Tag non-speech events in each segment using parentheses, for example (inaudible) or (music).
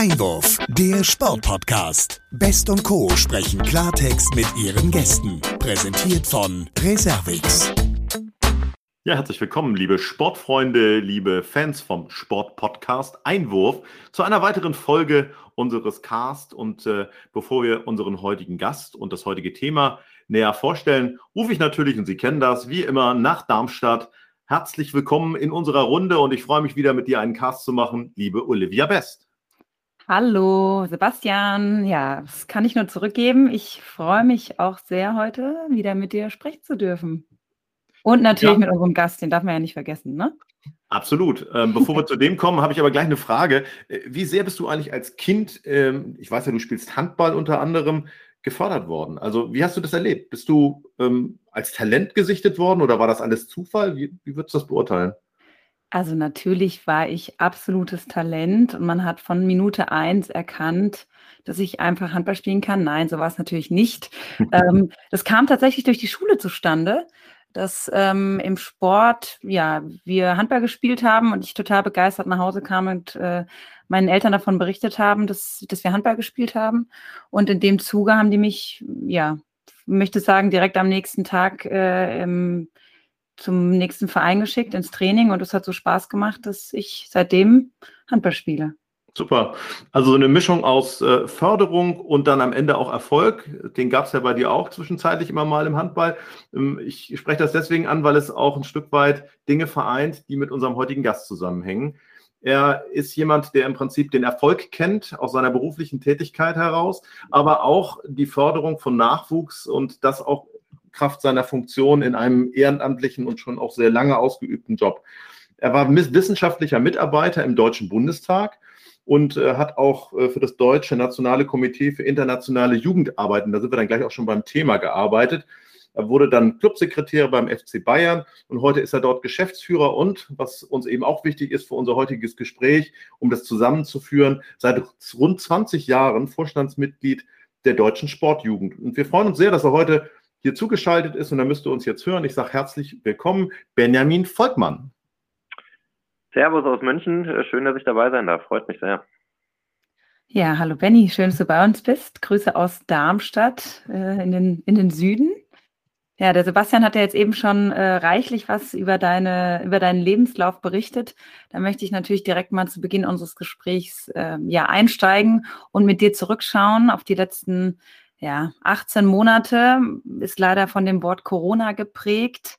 Einwurf, der Sportpodcast. Best und Co. sprechen Klartext mit ihren Gästen. Präsentiert von Reservix. Ja, herzlich willkommen, liebe Sportfreunde, liebe Fans vom Sportpodcast Einwurf zu einer weiteren Folge unseres Cast. Und äh, bevor wir unseren heutigen Gast und das heutige Thema näher vorstellen, rufe ich natürlich, und Sie kennen das, wie immer nach Darmstadt. Herzlich willkommen in unserer Runde und ich freue mich wieder mit dir einen Cast zu machen, liebe Olivia Best. Hallo, Sebastian. Ja, das kann ich nur zurückgeben. Ich freue mich auch sehr, heute wieder mit dir sprechen zu dürfen. Und natürlich ja. mit unserem Gast, den darf man ja nicht vergessen, ne? Absolut. Ähm, bevor wir (laughs) zu dem kommen, habe ich aber gleich eine Frage. Äh, wie sehr bist du eigentlich als Kind, ähm, ich weiß ja, du spielst Handball unter anderem, gefördert worden? Also, wie hast du das erlebt? Bist du ähm, als Talent gesichtet worden oder war das alles Zufall? Wie, wie würdest du das beurteilen? Also natürlich war ich absolutes Talent und man hat von Minute eins erkannt, dass ich einfach Handball spielen kann. Nein, so war es natürlich nicht. (laughs) ähm, das kam tatsächlich durch die Schule zustande, dass ähm, im Sport ja wir Handball gespielt haben und ich total begeistert nach Hause kam und äh, meinen Eltern davon berichtet haben, dass, dass wir Handball gespielt haben. Und in dem Zuge haben die mich, ja, möchte sagen, direkt am nächsten Tag äh, im zum nächsten Verein geschickt ins Training und es hat so Spaß gemacht, dass ich seitdem Handball spiele. Super. Also so eine Mischung aus äh, Förderung und dann am Ende auch Erfolg. Den gab es ja bei dir auch zwischenzeitlich immer mal im Handball. Ähm, ich spreche das deswegen an, weil es auch ein Stück weit Dinge vereint, die mit unserem heutigen Gast zusammenhängen. Er ist jemand, der im Prinzip den Erfolg kennt aus seiner beruflichen Tätigkeit heraus, aber auch die Förderung von Nachwuchs und das auch Kraft seiner Funktion in einem ehrenamtlichen und schon auch sehr lange ausgeübten Job. Er war wissenschaftlicher Mitarbeiter im Deutschen Bundestag und äh, hat auch äh, für das Deutsche Nationale Komitee für internationale Jugendarbeiten, da sind wir dann gleich auch schon beim Thema gearbeitet. Er wurde dann Clubsekretär beim FC Bayern und heute ist er dort Geschäftsführer und, was uns eben auch wichtig ist für unser heutiges Gespräch, um das zusammenzuführen, seit rund 20 Jahren Vorstandsmitglied der deutschen Sportjugend. Und wir freuen uns sehr, dass er heute hier zugeschaltet ist und er müsste uns jetzt hören. Ich sage herzlich willkommen, Benjamin Volkmann. Servus aus München. Schön, dass ich dabei sein darf. Freut mich sehr. Ja, hallo Benny, schön, dass du bei uns bist. Grüße aus Darmstadt äh, in, den, in den Süden. Ja, der Sebastian hat ja jetzt eben schon äh, reichlich was über, deine, über deinen Lebenslauf berichtet. Da möchte ich natürlich direkt mal zu Beginn unseres Gesprächs äh, ja, einsteigen und mit dir zurückschauen auf die letzten ja, 18 Monate ist leider von dem Wort Corona geprägt.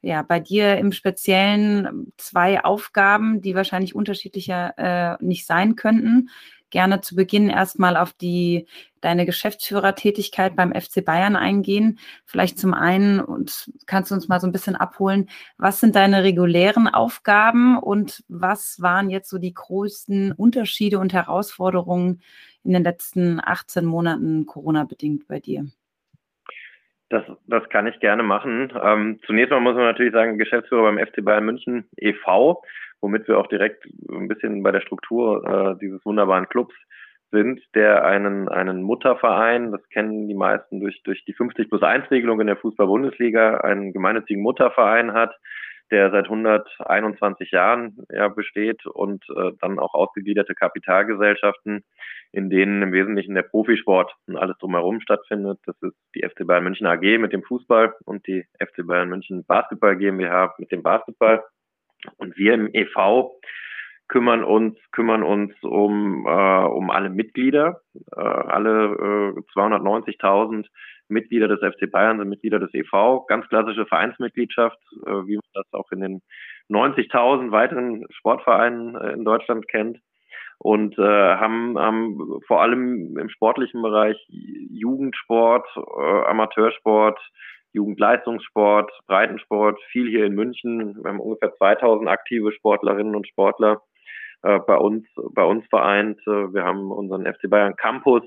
Ja, bei dir im Speziellen zwei Aufgaben, die wahrscheinlich unterschiedlicher äh, nicht sein könnten. Gerne zu Beginn erstmal auf die deine Geschäftsführertätigkeit beim FC Bayern eingehen. Vielleicht zum einen und kannst du uns mal so ein bisschen abholen, was sind deine regulären Aufgaben und was waren jetzt so die größten Unterschiede und Herausforderungen, in den letzten 18 Monaten Corona-bedingt bei dir? Das, das kann ich gerne machen. Ähm, zunächst mal muss man natürlich sagen, Geschäftsführer beim FC Bayern München e.V., womit wir auch direkt ein bisschen bei der Struktur äh, dieses wunderbaren Clubs sind, der einen, einen Mutterverein, das kennen die meisten durch, durch die 50 plus 1 Regelung in der Fußball-Bundesliga, einen gemeinnützigen Mutterverein hat, der seit 121 Jahren ja, besteht und äh, dann auch ausgegliederte Kapitalgesellschaften, in denen im Wesentlichen der Profisport und alles drumherum stattfindet. Das ist die FC Bayern München AG mit dem Fußball und die FC Bayern München Basketball GmbH mit dem Basketball. Und wir im EV kümmern uns kümmern uns um äh, um alle Mitglieder, äh, alle äh, 290.000 Mitglieder des FC Bayern sind Mitglieder des EV, ganz klassische Vereinsmitgliedschaft, äh, wie man das auch in den 90.000 weiteren Sportvereinen äh, in Deutschland kennt. Und äh, haben, haben vor allem im sportlichen Bereich Jugendsport, äh, Amateursport, Jugendleistungssport, Breitensport, viel hier in München. Wir haben ungefähr 2000 aktive Sportlerinnen und Sportler äh, bei uns bei uns vereint. Äh, wir haben unseren FC Bayern Campus,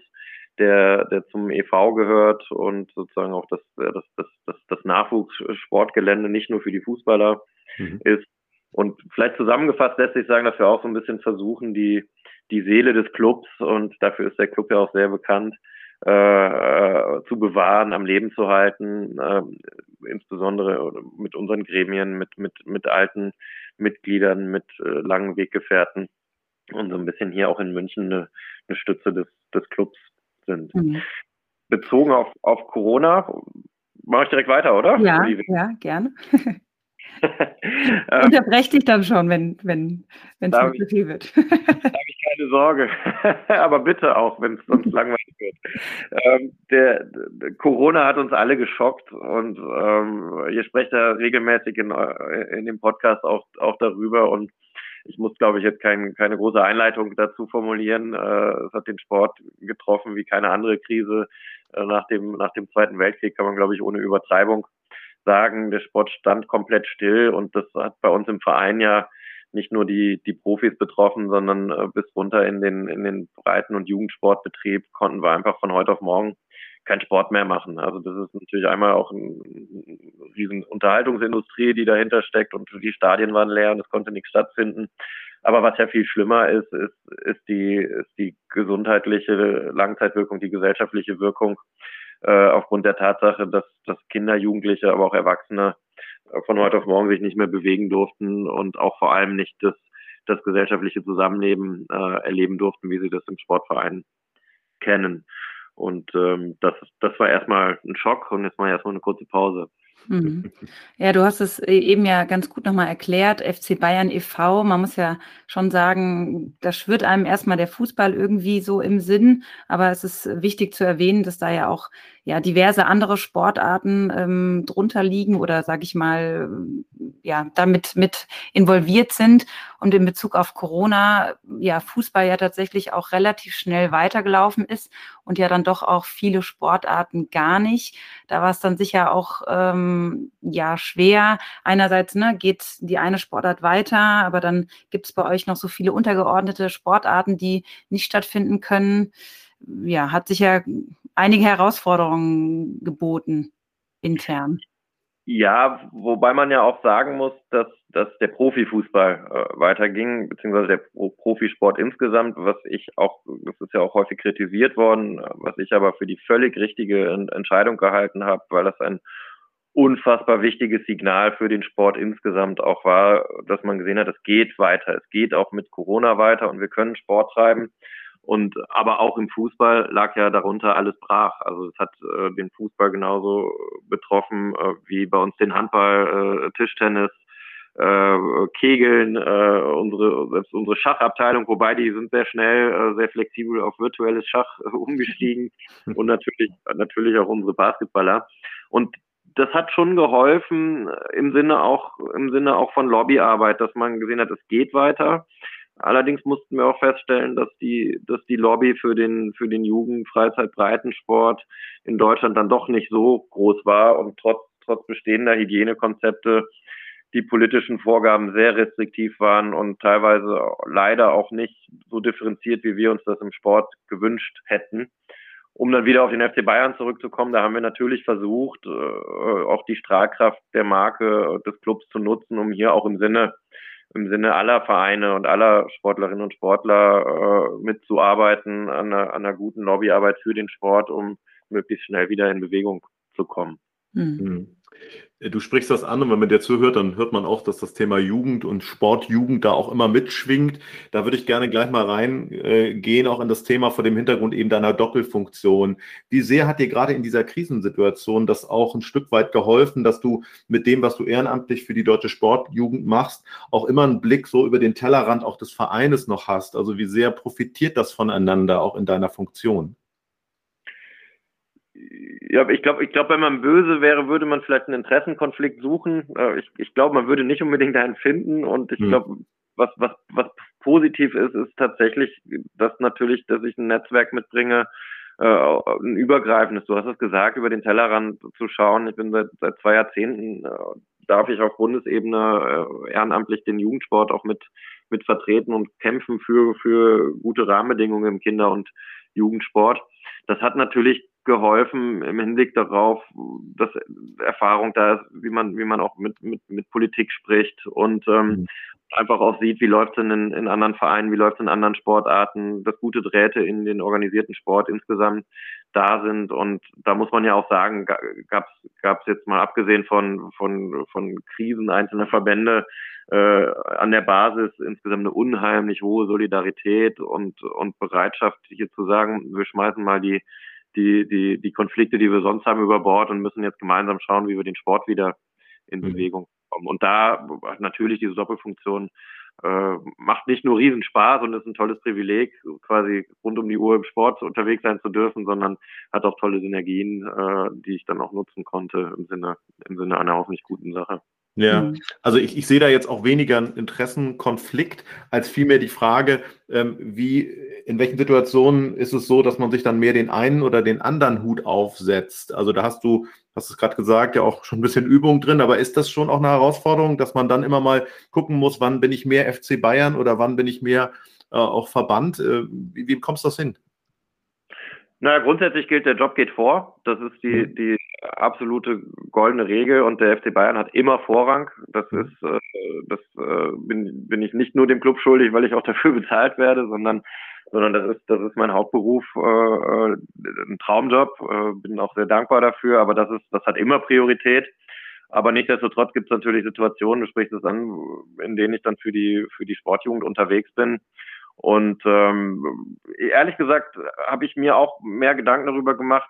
der, der zum EV gehört und sozusagen auch das, das, das, das, das Nachwuchssportgelände nicht nur für die Fußballer mhm. ist. Und vielleicht zusammengefasst lässt sich sagen, dass wir auch so ein bisschen versuchen, die, die Seele des Clubs, und dafür ist der Club ja auch sehr bekannt, äh, äh zu bewahren, am Leben zu halten, äh, insbesondere mit unseren Gremien, mit, mit, mit alten Mitgliedern, mit äh, langen Weggefährten und so ein bisschen hier auch in München eine, eine Stütze des, des Clubs sind. Mhm. Bezogen auf, auf Corona, mache ich direkt weiter, oder? Ja, ja, gerne. (laughs) Ähm, Unterbreche dich dann schon, wenn wenn wenn es zu viel wird. da habe ich keine Sorge, (laughs) aber bitte auch, wenn es sonst (laughs) langweilig wird. Ähm, der, der, Corona hat uns alle geschockt und ähm, ihr sprecht da regelmäßig in, in dem Podcast auch auch darüber und ich muss, glaube ich, jetzt kein, keine große Einleitung dazu formulieren. Äh, es hat den Sport getroffen wie keine andere Krise. Äh, nach, dem, nach dem Zweiten Weltkrieg kann man, glaube ich, ohne Übertreibung sagen, der Sport stand komplett still und das hat bei uns im Verein ja nicht nur die, die Profis betroffen, sondern äh, bis runter in den, in den Breiten- und Jugendsportbetrieb konnten wir einfach von heute auf morgen keinen Sport mehr machen. Also das ist natürlich einmal auch eine riesen Unterhaltungsindustrie, die dahinter steckt und die Stadien waren leer und es konnte nichts stattfinden. Aber was ja viel schlimmer ist, ist, ist die, ist die gesundheitliche Langzeitwirkung, die gesellschaftliche Wirkung äh, aufgrund der Tatsache, dass, dass Kinder, Jugendliche, aber auch Erwachsene äh, von heute auf morgen sich nicht mehr bewegen durften und auch vor allem nicht das, das gesellschaftliche Zusammenleben äh, erleben durften, wie sie das im Sportverein kennen. Und ähm, das, das war erstmal ein Schock und jetzt mal erstmal eine kurze Pause. Mhm. Ja, du hast es e-, eben ja ganz gut nochmal erklärt, FC Bayern e.V., man muss ja schon sagen, da schwirrt einem erstmal der Fußball irgendwie so im Sinn, aber es ist wichtig zu erwähnen, dass da ja auch ja diverse andere Sportarten ähm, drunter liegen oder sage ich mal ja damit mit involviert sind und in Bezug auf Corona ja Fußball ja tatsächlich auch relativ schnell weitergelaufen ist und ja dann doch auch viele Sportarten gar nicht. Da war es dann sicher auch ähm, ja schwer. Einerseits ne, geht die eine Sportart weiter, aber dann gibt es bei euch noch so viele untergeordnete Sportarten, die nicht stattfinden können. Ja, hat sicher einige Herausforderungen geboten intern. Ja, wobei man ja auch sagen muss, dass, dass der Profifußball äh, weiterging, beziehungsweise der Profisport insgesamt, was ich auch, das ist ja auch häufig kritisiert worden, was ich aber für die völlig richtige Entscheidung gehalten habe, weil das ein unfassbar wichtiges Signal für den Sport insgesamt auch war, dass man gesehen hat, es geht weiter, es geht auch mit Corona weiter und wir können Sport treiben. Und aber auch im Fußball lag ja darunter alles brach. Also es hat äh, den Fußball genauso betroffen äh, wie bei uns den Handball, äh, Tischtennis, äh, Kegeln, äh, unsere selbst unsere Schachabteilung, wobei die sind sehr schnell, äh, sehr flexibel auf virtuelles Schach äh, (laughs) umgestiegen (laughs) und natürlich natürlich auch unsere Basketballer. Und das hat schon geholfen im Sinne auch im Sinne auch von Lobbyarbeit, dass man gesehen hat, es geht weiter. Allerdings mussten wir auch feststellen, dass die, dass die Lobby für den, für den Jugend-, Freizeit-, Breitensport in Deutschland dann doch nicht so groß war und trotz, trotz bestehender Hygienekonzepte die politischen Vorgaben sehr restriktiv waren und teilweise leider auch nicht so differenziert, wie wir uns das im Sport gewünscht hätten. Um dann wieder auf den FC Bayern zurückzukommen, da haben wir natürlich versucht, äh, auch die Strahlkraft der Marke des Clubs zu nutzen, um hier auch im Sinne im Sinne aller Vereine und aller Sportlerinnen und Sportler äh, mitzuarbeiten an einer, an einer guten Lobbyarbeit für den Sport, um möglichst schnell wieder in Bewegung zu kommen. Mhm. Du sprichst das an und wenn man dir zuhört, dann hört man auch, dass das Thema Jugend und Sportjugend da auch immer mitschwingt. Da würde ich gerne gleich mal reingehen, äh, auch in das Thema vor dem Hintergrund eben deiner Doppelfunktion. Wie sehr hat dir gerade in dieser Krisensituation das auch ein Stück weit geholfen, dass du mit dem, was du ehrenamtlich für die deutsche Sportjugend machst, auch immer einen Blick so über den Tellerrand auch des Vereines noch hast? Also wie sehr profitiert das voneinander auch in deiner Funktion? Ja, ich glaube, ich glaube, wenn man böse wäre, würde man vielleicht einen Interessenkonflikt suchen. Äh, ich, ich glaube, man würde nicht unbedingt einen finden. Und ich hm. glaube, was, was, was positiv ist, ist tatsächlich, dass natürlich, dass ich ein Netzwerk mitbringe, äh, ein übergreifendes. Du hast es gesagt, über den Tellerrand zu schauen. Ich bin seit, seit zwei Jahrzehnten, äh, darf ich auf Bundesebene äh, ehrenamtlich den Jugendsport auch mit, mit vertreten und kämpfen für, für gute Rahmenbedingungen im Kinder- und Jugendsport. Das hat natürlich geholfen im Hinblick darauf, dass Erfahrung da ist, wie man, wie man auch mit, mit, mit Politik spricht und ähm, mhm. einfach auch sieht, wie läuft es in, in anderen Vereinen, wie läuft es in anderen Sportarten, dass gute Drähte in den organisierten Sport insgesamt da sind. Und da muss man ja auch sagen, gab es jetzt mal abgesehen von, von, von Krisen einzelner Verbände, äh, an der Basis insgesamt eine unheimlich hohe Solidarität und, und Bereitschaft, hier zu sagen, wir schmeißen mal die, die, die, die Konflikte, die wir sonst haben, über Bord und müssen jetzt gemeinsam schauen, wie wir den Sport wieder in mhm. Bewegung kommen. Und da natürlich diese Doppelfunktion äh, macht nicht nur Riesenspaß und ist ein tolles Privileg, quasi rund um die Uhr im Sport unterwegs sein zu dürfen, sondern hat auch tolle Synergien, äh, die ich dann auch nutzen konnte im Sinne, im Sinne einer hoffentlich guten Sache. Ja, mhm. also ich, ich sehe da jetzt auch weniger einen Interessenkonflikt, als vielmehr die Frage, ähm, wie, in welchen Situationen ist es so, dass man sich dann mehr den einen oder den anderen Hut aufsetzt? Also da hast du, hast es gerade gesagt, ja auch schon ein bisschen Übung drin, aber ist das schon auch eine Herausforderung, dass man dann immer mal gucken muss, wann bin ich mehr FC Bayern oder wann bin ich mehr äh, auch Verband? Äh, wie, wie kommst du das hin? Naja, grundsätzlich gilt, der Job geht vor. Das ist die, mhm. die absolute goldene Regel und der FC Bayern hat immer Vorrang. Das mhm. ist, äh, das äh, bin, bin ich nicht nur dem Club schuldig, weil ich auch (laughs) dafür bezahlt werde, sondern, sondern das ist, das ist mein Hauptberuf, äh, äh, ein Traumjob. Äh, bin auch sehr dankbar dafür, aber das ist, das hat immer Priorität. Aber nichtsdestotrotz gibt es natürlich Situationen, du sprichst es an, in denen ich dann für die, für die Sportjugend unterwegs bin und ähm, ehrlich gesagt habe ich mir auch mehr Gedanken darüber gemacht,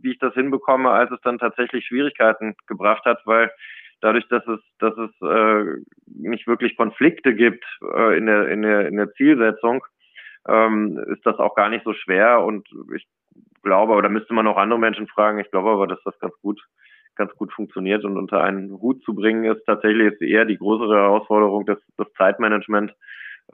wie ich das hinbekomme, als es dann tatsächlich Schwierigkeiten gebracht hat, weil dadurch, dass es, dass es äh, nicht wirklich Konflikte gibt äh, in, der, in, der, in der Zielsetzung, ähm, ist das auch gar nicht so schwer. Und ich glaube, oder müsste man auch andere Menschen fragen, ich glaube aber, dass das ganz gut ganz gut funktioniert und unter einen Hut zu bringen ist tatsächlich ist eher die größere Herausforderung das, das Zeitmanagement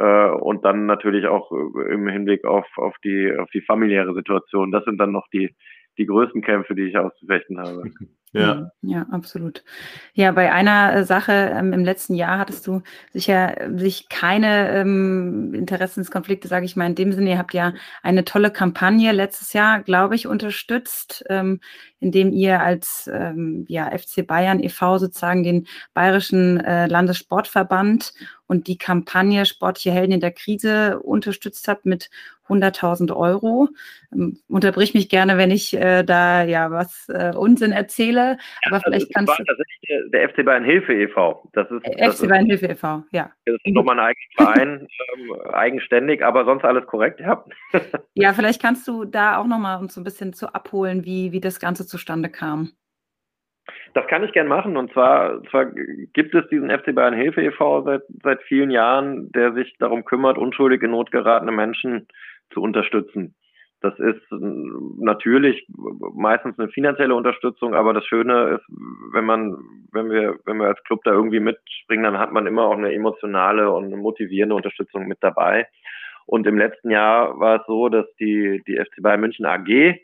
und dann natürlich auch äh, im Hinblick auf, auf, die, auf die familiäre Situation. Das sind dann noch die, die größten Kämpfe, die ich auszufechten habe. (laughs) Ja. Ja, absolut. Ja, bei einer äh, Sache ähm, im letzten Jahr hattest du sicher äh, sich keine ähm, Interessenskonflikte, sage ich mal, in dem Sinne. Ihr habt ja eine tolle Kampagne letztes Jahr, glaube ich, unterstützt, ähm, indem ihr als ähm, ja, FC Bayern e.V. sozusagen den Bayerischen äh, Landessportverband und die Kampagne Sportliche Helden in der Krise unterstützt habt mit 100.000 Euro. Ähm, unterbrich mich gerne, wenn ich äh, da ja was äh, Unsinn erzähle, aber ja, vielleicht kannst du. Das ist der, der FC Bayern Hilfe e.V. Das ist FC Bayern Hilfe e.V. Ja. Das ist nochmal ein eigener Verein, ähm, eigenständig, aber sonst alles korrekt, ja. ja, vielleicht kannst du da auch nochmal uns so ein bisschen zu abholen, wie wie das Ganze zustande kam. Das kann ich gern machen. Und zwar, zwar gibt es diesen FC Bayern Hilfe e.V. seit, seit vielen Jahren, der sich darum kümmert, unschuldig in Not geratene Menschen zu unterstützen. Das ist natürlich meistens eine finanzielle Unterstützung, aber das Schöne ist, wenn man, wenn wir, wenn wir als Club da irgendwie mitspringen, dann hat man immer auch eine emotionale und motivierende Unterstützung mit dabei. Und im letzten Jahr war es so, dass die, die FC Bayern München AG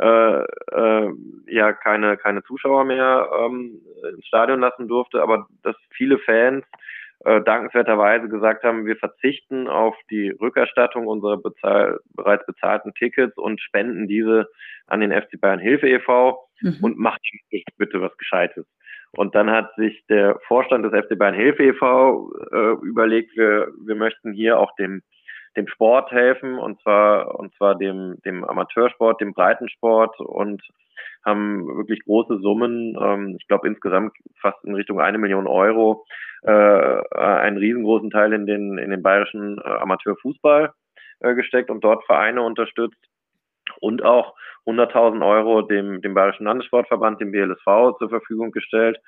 äh, äh, ja keine, keine Zuschauer mehr ähm, ins Stadion lassen durfte, aber dass viele Fans äh, dankenswerterweise gesagt haben, wir verzichten auf die Rückerstattung unserer bezahl bereits bezahlten Tickets und spenden diese an den FC Bayern Hilfe e.V. Mhm. und macht bitte was Gescheites. Und dann hat sich der Vorstand des FC Bayern Hilfe e.V. Äh, überlegt, wir, wir möchten hier auch dem dem Sport helfen und zwar und zwar dem dem Amateursport, dem Breitensport und haben wirklich große Summen, ähm, ich glaube insgesamt fast in Richtung eine Million Euro, äh, einen riesengroßen Teil in den in den bayerischen äh, Amateurfußball äh, gesteckt und dort Vereine unterstützt und auch 100.000 Euro dem dem bayerischen Landessportverband, dem BLSV zur Verfügung gestellt.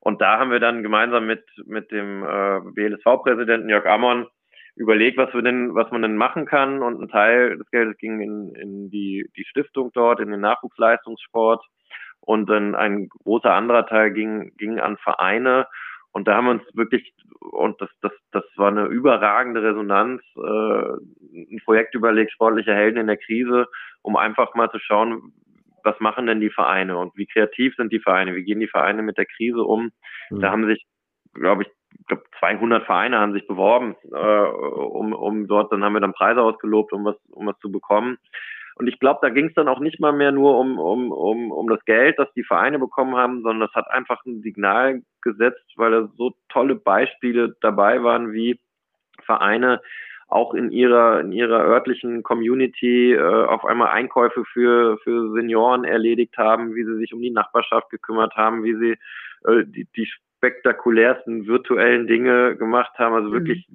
Und da haben wir dann gemeinsam mit mit dem äh, BLSV-Präsidenten Jörg Ammon überlegt, was wir denn, was man denn machen kann. Und ein Teil des Geldes ging in, in die, die Stiftung dort, in den Nachwuchsleistungssport. Und dann ein großer anderer Teil ging, ging an Vereine. Und da haben wir uns wirklich, und das, das, das war eine überragende Resonanz, äh, ein Projekt überlegt, sportliche Helden in der Krise, um einfach mal zu schauen, was machen denn die Vereine und wie kreativ sind die Vereine, wie gehen die Vereine mit der Krise um. Mhm. Da haben sich, glaube ich, ich glaube 200 Vereine haben sich beworben, äh, um, um dort, dann haben wir dann Preise ausgelobt, um was, um was zu bekommen. Und ich glaube, da ging es dann auch nicht mal mehr nur um, um, um, um das Geld, das die Vereine bekommen haben, sondern das hat einfach ein Signal gesetzt, weil da so tolle Beispiele dabei waren, wie Vereine auch in ihrer in ihrer örtlichen Community äh, auf einmal Einkäufe für für Senioren erledigt haben, wie sie sich um die Nachbarschaft gekümmert haben, wie sie äh, die, die spektakulärsten virtuellen Dinge gemacht haben, also mhm. wirklich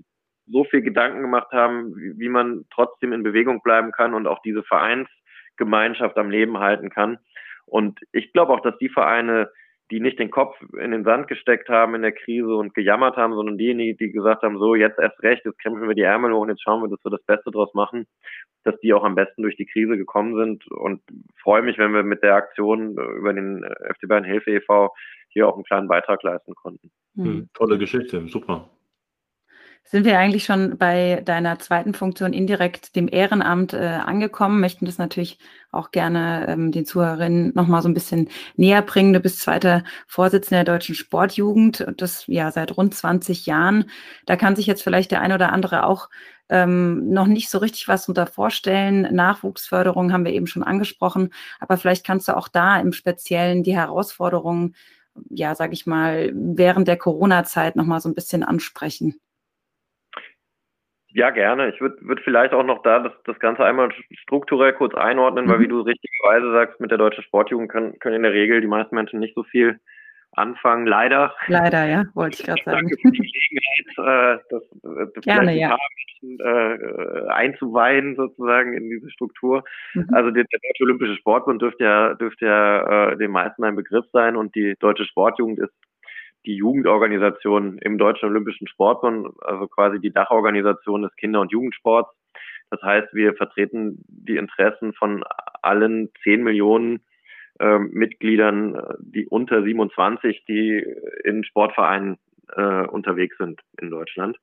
so viel Gedanken gemacht haben, wie, wie man trotzdem in Bewegung bleiben kann und auch diese Vereinsgemeinschaft am Leben halten kann. Und ich glaube auch, dass die Vereine, die nicht den Kopf in den Sand gesteckt haben in der Krise und gejammert haben, sondern diejenigen, die gesagt haben, so jetzt erst recht, jetzt kämpfen wir die Ärmel hoch und jetzt schauen wir, dass wir das Beste draus machen, dass die auch am besten durch die Krise gekommen sind und freue mich, wenn wir mit der Aktion über den FC Bayern Hilfe e.V. hier auch einen kleinen Beitrag leisten konnten. Hm, tolle Geschichte, super sind wir eigentlich schon bei deiner zweiten Funktion indirekt dem Ehrenamt äh, angekommen, möchten das natürlich auch gerne ähm, den Zuhörerinnen nochmal so ein bisschen näher bringen. Du bist zweiter Vorsitzender der Deutschen Sportjugend, das ja seit rund 20 Jahren. Da kann sich jetzt vielleicht der ein oder andere auch ähm, noch nicht so richtig was unter vorstellen. Nachwuchsförderung haben wir eben schon angesprochen, aber vielleicht kannst du auch da im Speziellen die Herausforderungen, ja, sage ich mal, während der Corona-Zeit nochmal so ein bisschen ansprechen. Ja, gerne. Ich würde würd vielleicht auch noch da das, das Ganze einmal strukturell kurz einordnen, mhm. weil wie du richtigerweise sagst, mit der deutschen Sportjugend können, können in der Regel die meisten Menschen nicht so viel anfangen. Leider. Leider, ja, wollte ich (laughs) gerade sagen. Danke für die Gelegenheit, äh, das, äh, Gerne, ja. Menschen, äh, einzuweihen sozusagen in diese Struktur. Mhm. Also der, der, Deutsche Olympische Sportbund dürfte ja, dürfte ja äh, den meisten ein Begriff sein und die deutsche Sportjugend ist die Jugendorganisation im Deutschen Olympischen Sportbund, also quasi die Dachorganisation des Kinder- und Jugendsports. Das heißt, wir vertreten die Interessen von allen 10 Millionen äh, Mitgliedern, die unter 27, die in Sportvereinen äh, unterwegs sind in Deutschland.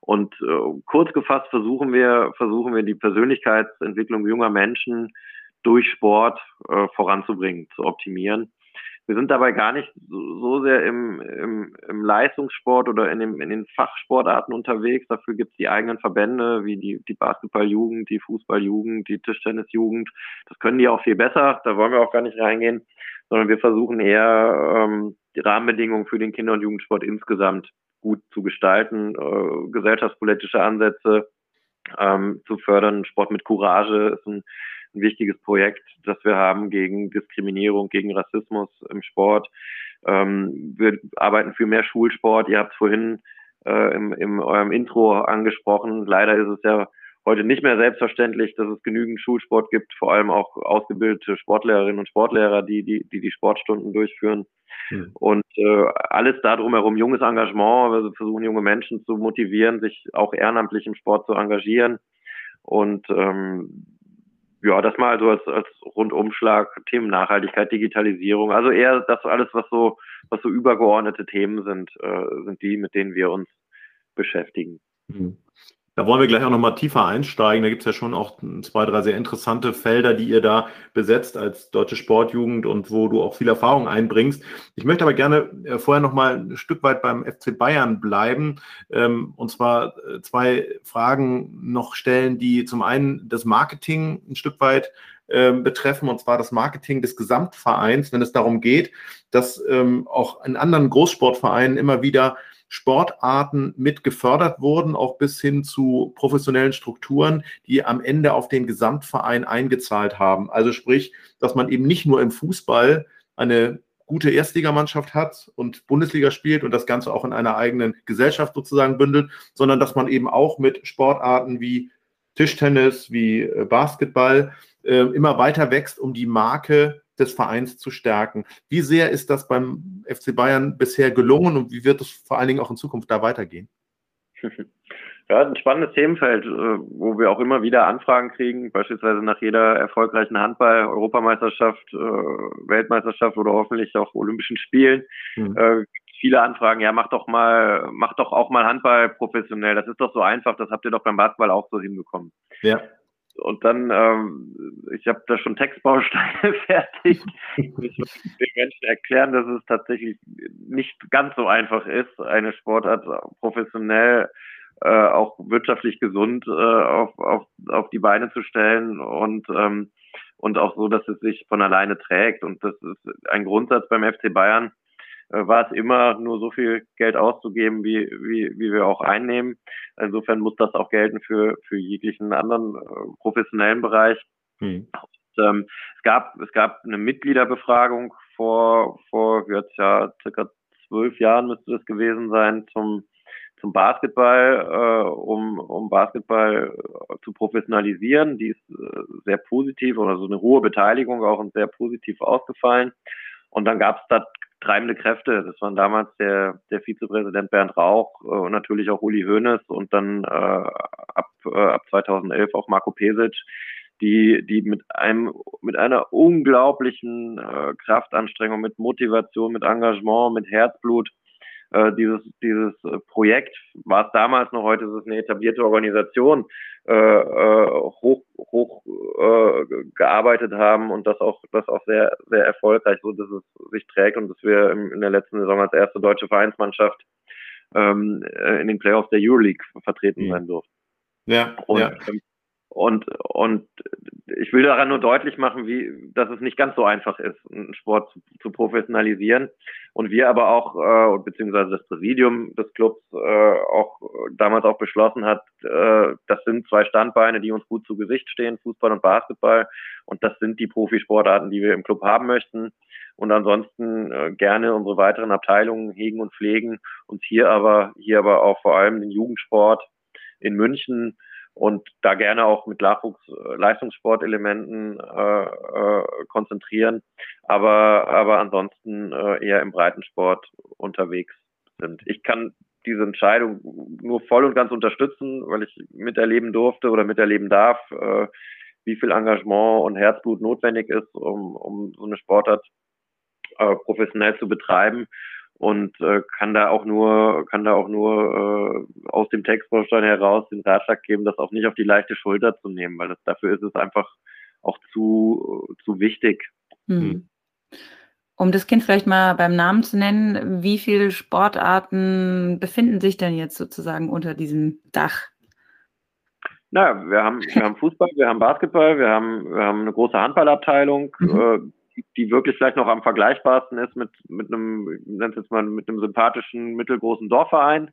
Und äh, kurz gefasst versuchen wir, versuchen wir die Persönlichkeitsentwicklung junger Menschen durch Sport äh, voranzubringen, zu optimieren. Wir sind dabei gar nicht so sehr im, im, im Leistungssport oder in, dem, in den Fachsportarten unterwegs. Dafür gibt es die eigenen Verbände wie die, die Basketballjugend, die Fußballjugend, die Tischtennisjugend. Das können die auch viel besser. Da wollen wir auch gar nicht reingehen, sondern wir versuchen eher ähm, die Rahmenbedingungen für den Kinder- und Jugendsport insgesamt gut zu gestalten, äh, gesellschaftspolitische Ansätze ähm, zu fördern. Sport mit Courage ist ein ein wichtiges Projekt, das wir haben gegen Diskriminierung, gegen Rassismus im Sport. Ähm, wir arbeiten für mehr Schulsport. Ihr habt es vorhin äh, im, im eurem Intro angesprochen. Leider ist es ja heute nicht mehr selbstverständlich, dass es genügend Schulsport gibt, vor allem auch ausgebildete Sportlehrerinnen und Sportlehrer, die die, die, die Sportstunden durchführen. Mhm. Und äh, alles da drumherum, junges Engagement, wir versuchen junge Menschen zu motivieren, sich auch ehrenamtlich im Sport zu engagieren. Und ähm, ja, das mal so als, als Rundumschlag, Themen Nachhaltigkeit, Digitalisierung, also eher das alles, was so, was so übergeordnete Themen sind, äh, sind die, mit denen wir uns beschäftigen. Mhm. Da wollen wir gleich auch nochmal tiefer einsteigen. Da gibt es ja schon auch zwei, drei sehr interessante Felder, die ihr da besetzt als deutsche Sportjugend und wo du auch viel Erfahrung einbringst. Ich möchte aber gerne äh, vorher nochmal ein Stück weit beim FC Bayern bleiben ähm, und zwar äh, zwei Fragen noch stellen, die zum einen das Marketing ein Stück weit ähm, betreffen, und zwar das Marketing des Gesamtvereins, wenn es darum geht, dass ähm, auch in anderen Großsportvereinen immer wieder Sportarten mit gefördert wurden, auch bis hin zu professionellen Strukturen, die am Ende auf den Gesamtverein eingezahlt haben. Also sprich, dass man eben nicht nur im Fußball eine gute Erstligamannschaft hat und Bundesliga spielt und das Ganze auch in einer eigenen Gesellschaft sozusagen bündelt, sondern dass man eben auch mit Sportarten wie Tischtennis, wie äh, Basketball äh, immer weiter wächst, um die Marke des Vereins zu stärken. Wie sehr ist das beim FC Bayern bisher gelungen und wie wird es vor allen Dingen auch in Zukunft da weitergehen? (laughs) Ja, ein spannendes Themenfeld, äh, wo wir auch immer wieder Anfragen kriegen, beispielsweise nach jeder erfolgreichen Handball, Europameisterschaft, äh, Weltmeisterschaft oder hoffentlich auch Olympischen Spielen. Mhm. Viele Anfragen, ja, mach doch mal, mach doch auch mal Handball professionell. Das ist doch so einfach, das habt ihr doch beim Basketball auch so hinbekommen. Ja. Und dann, ähm, ich habe da schon Textbausteine (laughs) fertig. Ich muss den Menschen erklären, dass es tatsächlich nicht ganz so einfach ist, eine Sportart professionell, äh, auch wirtschaftlich gesund äh, auf, auf, auf die Beine zu stellen und ähm, und auch so, dass es sich von alleine trägt. Und das ist ein Grundsatz beim FC Bayern, war es immer nur so viel Geld auszugeben, wie, wie, wie wir auch einnehmen. Insofern muss das auch gelten für, für jeglichen anderen äh, professionellen Bereich. Mhm. Und, ähm, es gab, es gab eine Mitgliederbefragung vor, vor jetzt ja circa zwölf Jahren müsste das gewesen sein zum, zum Basketball, äh, um, um Basketball äh, zu professionalisieren. Die ist äh, sehr positiv oder so eine hohe Beteiligung auch und sehr positiv ausgefallen. Und dann gab es da treibende Kräfte. Das waren damals der, der Vizepräsident Bernd Rauch äh, und natürlich auch Uli Hoeneß und dann äh, ab, äh, ab 2011 auch Marco Pesic, die, die mit einem, mit einer unglaublichen äh, Kraftanstrengung, mit Motivation, mit Engagement, mit Herzblut äh, dieses, dieses äh, Projekt war es damals noch, heute ist es eine etablierte Organisation, äh, äh, hoch, hoch äh, gearbeitet haben und das auch, das auch sehr, sehr erfolgreich, so dass es sich trägt und dass wir in der letzten Saison als erste deutsche Vereinsmannschaft ähm, äh, in den Playoffs der Euroleague vertreten mhm. sein durften. Ja, und ja. Ähm, und, und ich will daran nur deutlich machen, wie, dass es nicht ganz so einfach ist, einen Sport zu, zu professionalisieren. Und wir aber auch, äh, beziehungsweise das Präsidium des Clubs äh, auch damals auch beschlossen hat, äh, das sind zwei Standbeine, die uns gut zu Gesicht stehen, Fußball und Basketball. Und das sind die Profisportarten, die wir im Club haben möchten. Und ansonsten äh, gerne unsere weiteren Abteilungen hegen und pflegen. Und hier aber, hier aber auch vor allem den Jugendsport in München und da gerne auch mit Nachwuchs äh, äh, äh, konzentrieren, aber aber ansonsten äh, eher im Breitensport unterwegs sind. Ich kann diese Entscheidung nur voll und ganz unterstützen, weil ich miterleben durfte oder miterleben darf, äh, wie viel Engagement und Herzblut notwendig ist, um, um so eine Sportart äh, professionell zu betreiben und äh, kann da auch nur kann da auch nur äh, aus dem Textbaustein heraus den Ratschlag geben, das auch nicht auf die leichte Schulter zu nehmen, weil das dafür ist es einfach auch zu zu wichtig. Hm. Um das Kind vielleicht mal beim Namen zu nennen, wie viele Sportarten befinden sich denn jetzt sozusagen unter diesem Dach? Na, wir haben, wir haben Fußball, wir haben Basketball, wir haben, wir haben eine große Handballabteilung, mhm. äh, die wirklich vielleicht noch am vergleichbarsten ist mit, mit einem, nennt jetzt mal, mit einem sympathischen, mittelgroßen Dorfverein.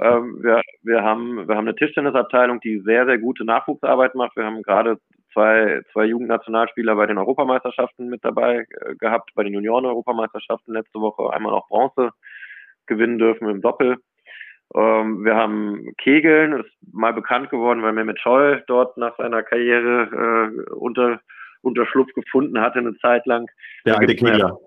Ähm, wir, wir, haben, wir haben eine Tischtennisabteilung, die sehr, sehr gute Nachwuchsarbeit macht. Wir haben gerade zwei, zwei Jugendnationalspieler bei den Europameisterschaften mit dabei äh, gehabt, bei den Junioren-Europameisterschaften letzte Woche einmal auch Bronze gewinnen dürfen im Doppel. Ähm, wir haben Kegeln, ist mal bekannt geworden, weil Mehmet Scholl dort nach seiner Karriere äh, unter Unterschlupf gefunden hatte eine Zeit lang. Der alte Kegler.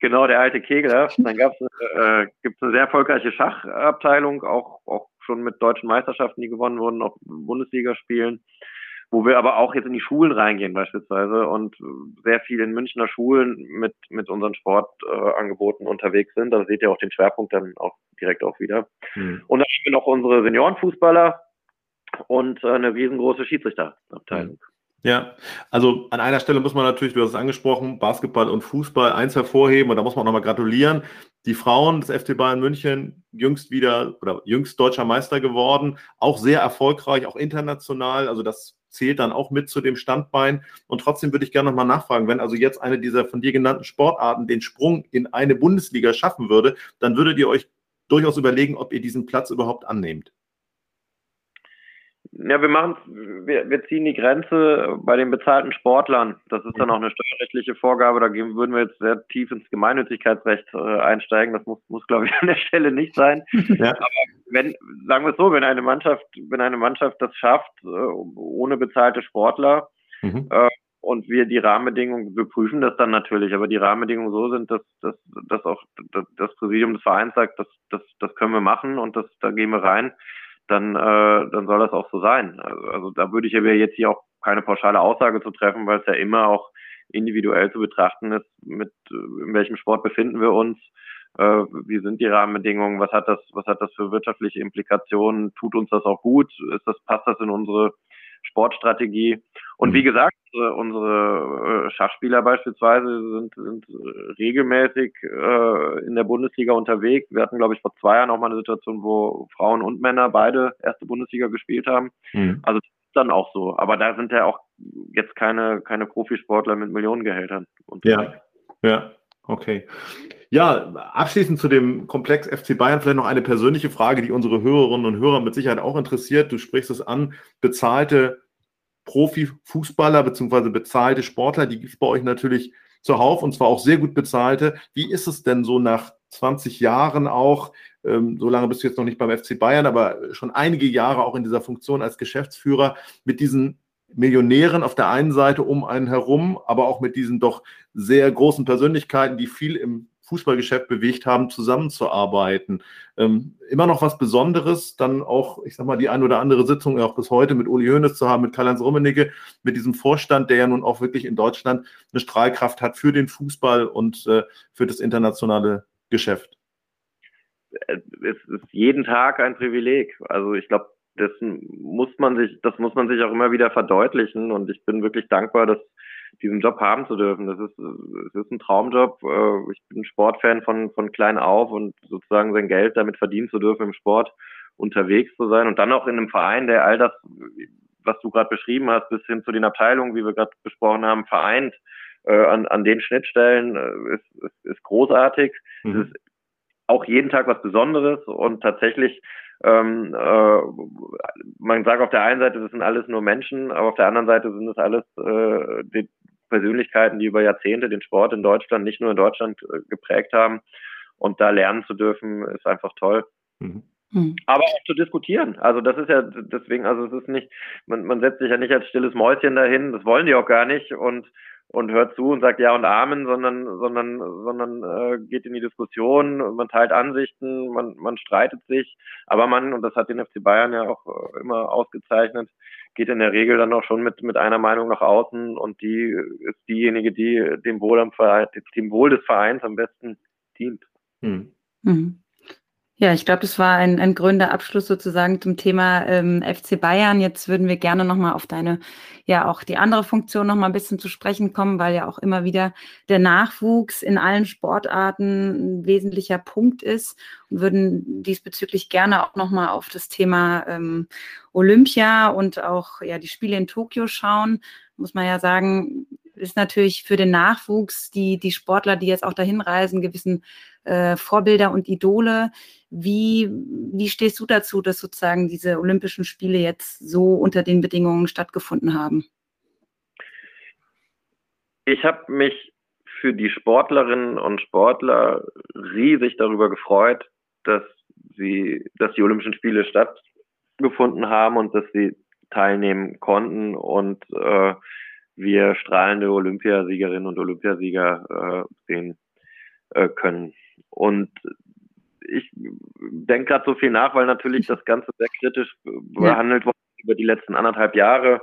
Genau, der alte Kegler. Dann gab es äh, gibt's eine sehr erfolgreiche Schachabteilung, auch, auch schon mit deutschen Meisterschaften, die gewonnen wurden, auch Bundesligaspielen, wo wir aber auch jetzt in die Schulen reingehen beispielsweise und sehr viel in Münchner Schulen mit, mit unseren Sportangeboten äh, unterwegs sind. Da seht ihr auch den Schwerpunkt dann auch direkt auch wieder. Hm. Und dann haben wir noch unsere Seniorenfußballer und äh, eine riesengroße Schiedsrichterabteilung. Hm. Ja, also an einer Stelle muss man natürlich, du hast es angesprochen, Basketball und Fußball eins hervorheben und da muss man nochmal gratulieren. Die Frauen des FC Bayern München jüngst wieder oder jüngst deutscher Meister geworden, auch sehr erfolgreich, auch international. Also das zählt dann auch mit zu dem Standbein. Und trotzdem würde ich gerne nochmal nachfragen, wenn also jetzt eine dieser von dir genannten Sportarten den Sprung in eine Bundesliga schaffen würde, dann würdet ihr euch durchaus überlegen, ob ihr diesen Platz überhaupt annehmt. Ja, wir machen, wir, wir ziehen die Grenze bei den bezahlten Sportlern. Das ist dann auch eine steuerrechtliche Vorgabe. Da gehen, würden wir jetzt sehr tief ins Gemeinnützigkeitsrecht äh, einsteigen. Das muss, muss, glaube ich, (laughs) an der Stelle nicht sein. Ja. Aber wenn, sagen wir es so, wenn eine Mannschaft, wenn eine Mannschaft das schafft, äh, ohne bezahlte Sportler, mhm. äh, und wir die Rahmenbedingungen, wir prüfen das dann natürlich, aber die Rahmenbedingungen so sind, dass, dass, dass auch das Präsidium des Vereins sagt, das, das, das können wir machen und das, da gehen wir rein dann, äh, dann soll das auch so sein. Also, also da würde ich aber jetzt hier auch keine pauschale Aussage zu treffen, weil es ja immer auch individuell zu betrachten ist, mit äh, in welchem Sport befinden wir uns, äh, wie sind die Rahmenbedingungen, was hat das, was hat das für wirtschaftliche Implikationen, tut uns das auch gut, ist das, passt das in unsere Sportstrategie. Und wie gesagt, unsere äh, Schachspieler beispielsweise sind, sind regelmäßig äh, in der Bundesliga unterwegs. Wir hatten, glaube ich, vor zwei Jahren auch mal eine Situation, wo Frauen und Männer beide erste Bundesliga gespielt haben. Mhm. Also dann auch so. Aber da sind ja auch jetzt keine, keine Profisportler mit Millionengehältern. Ja, ja, okay. Ja, abschließend zu dem Komplex FC Bayern vielleicht noch eine persönliche Frage, die unsere Hörerinnen und Hörer mit Sicherheit auch interessiert. Du sprichst es an, bezahlte Profifußballer bzw. bezahlte Sportler, die gibt es bei euch natürlich zuhauf und zwar auch sehr gut bezahlte. Wie ist es denn so nach 20 Jahren auch? Ähm, so lange bist du jetzt noch nicht beim FC Bayern, aber schon einige Jahre auch in dieser Funktion als Geschäftsführer mit diesen Millionären auf der einen Seite um einen herum, aber auch mit diesen doch sehr großen Persönlichkeiten, die viel im Fußballgeschäft bewegt haben, zusammenzuarbeiten. Ähm, immer noch was Besonderes, dann auch, ich sag mal, die ein oder andere Sitzung auch bis heute mit Uli Hoeneß zu haben, mit Karl-Heinz Rummenigge, mit diesem Vorstand, der ja nun auch wirklich in Deutschland eine Strahlkraft hat für den Fußball und äh, für das internationale Geschäft. Es ist jeden Tag ein Privileg. Also ich glaube, das muss man sich, das muss man sich auch immer wieder verdeutlichen und ich bin wirklich dankbar, dass diesen Job haben zu dürfen. Das ist, es ist ein Traumjob. Äh, ich bin Sportfan von, von klein auf und sozusagen sein Geld damit verdienen zu dürfen, im Sport unterwegs zu sein und dann auch in einem Verein, der all das, was du gerade beschrieben hast, bis hin zu den Abteilungen, wie wir gerade besprochen haben, vereint. Äh, an, an den Schnittstellen äh, ist, ist, ist großartig. Mhm. Es ist auch jeden Tag was Besonderes und tatsächlich ähm, äh, man sagt auf der einen Seite, das sind alles nur Menschen, aber auf der anderen Seite sind das alles äh, die Persönlichkeiten, die über Jahrzehnte den Sport in Deutschland, nicht nur in Deutschland äh, geprägt haben. Und da lernen zu dürfen, ist einfach toll. Mhm. mhm. Aber auch zu diskutieren. Also das ist ja deswegen, also es ist nicht, man, man setzt sich ja nicht als stilles Mäuschen dahin, das wollen die auch gar nicht. Und und hört zu und sagt Ja und Amen, sondern, sondern, sondern äh, geht in die Diskussion, man teilt Ansichten, man, man streitet sich, aber man, und das hat den FC Bayern ja auch äh, immer ausgezeichnet, geht in der Regel dann auch schon mit, mit einer Meinung nach außen und die ist diejenige, die dem Wohl, am Verein, dem Wohl des Vereins am besten dient. Hm. Mhm. Ja, ich glaube, das war ein, ein gründer Abschluss sozusagen zum Thema ähm, FC Bayern. Jetzt würden wir gerne nochmal auf deine, ja auch die andere Funktion nochmal ein bisschen zu sprechen kommen, weil ja auch immer wieder der Nachwuchs in allen Sportarten ein wesentlicher Punkt ist und würden diesbezüglich gerne auch nochmal auf das Thema ähm, Olympia und auch ja die Spiele in Tokio schauen. Muss man ja sagen, ist natürlich für den Nachwuchs, die, die Sportler, die jetzt auch dahin reisen, gewissen äh, Vorbilder und Idole. Wie, wie stehst du dazu, dass sozusagen diese Olympischen Spiele jetzt so unter den Bedingungen stattgefunden haben? Ich habe mich für die Sportlerinnen und Sportler riesig darüber gefreut, dass sie, dass die Olympischen Spiele stattgefunden haben und dass sie teilnehmen konnten und äh, wir strahlende Olympiasiegerinnen und Olympiasieger äh, sehen äh, können. Und ich denke gerade so viel nach, weil natürlich das Ganze sehr kritisch behandelt wurde über die letzten anderthalb Jahre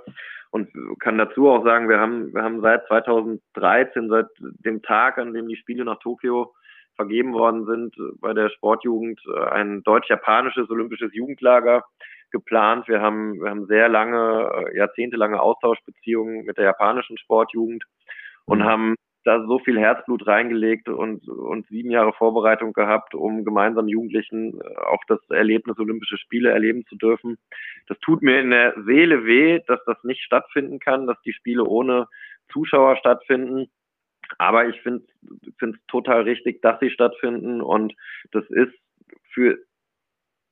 und kann dazu auch sagen, wir haben, wir haben seit 2013, seit dem Tag, an dem die Spiele nach Tokio vergeben worden sind, bei der Sportjugend ein deutsch-japanisches olympisches Jugendlager geplant. Wir haben, wir haben sehr lange, äh, jahrzehntelange Austauschbeziehungen mit der japanischen Sportjugend und mhm. haben da so viel Herzblut reingelegt und, und sieben Jahre Vorbereitung gehabt, um gemeinsam Jugendlichen äh, auch das Erlebnis Olympische Spiele erleben zu dürfen. Das tut mir in der Seele weh, dass das nicht stattfinden kann, dass die Spiele ohne Zuschauer stattfinden. Aber ich finde es total richtig, dass sie stattfinden und das ist für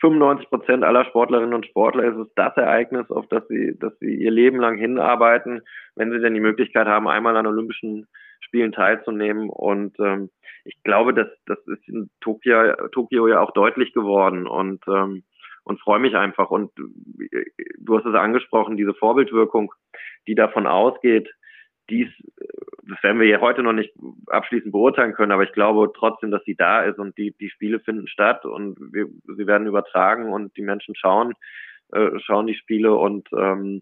95 Prozent aller Sportlerinnen und Sportler ist es das Ereignis, auf das sie, dass sie ihr Leben lang hinarbeiten, wenn sie denn die Möglichkeit haben, einmal an Olympischen Spielen teilzunehmen. Und ähm, ich glaube, dass das ist in Tokio, Tokio ja auch deutlich geworden und ähm, und freue mich einfach. Und du hast es angesprochen, diese Vorbildwirkung, die davon ausgeht, dies, das werden wir ja heute noch nicht abschließend beurteilen können, aber ich glaube trotzdem, dass sie da ist und die, die Spiele finden statt und wir, sie werden übertragen und die Menschen schauen, äh, schauen die Spiele und ähm,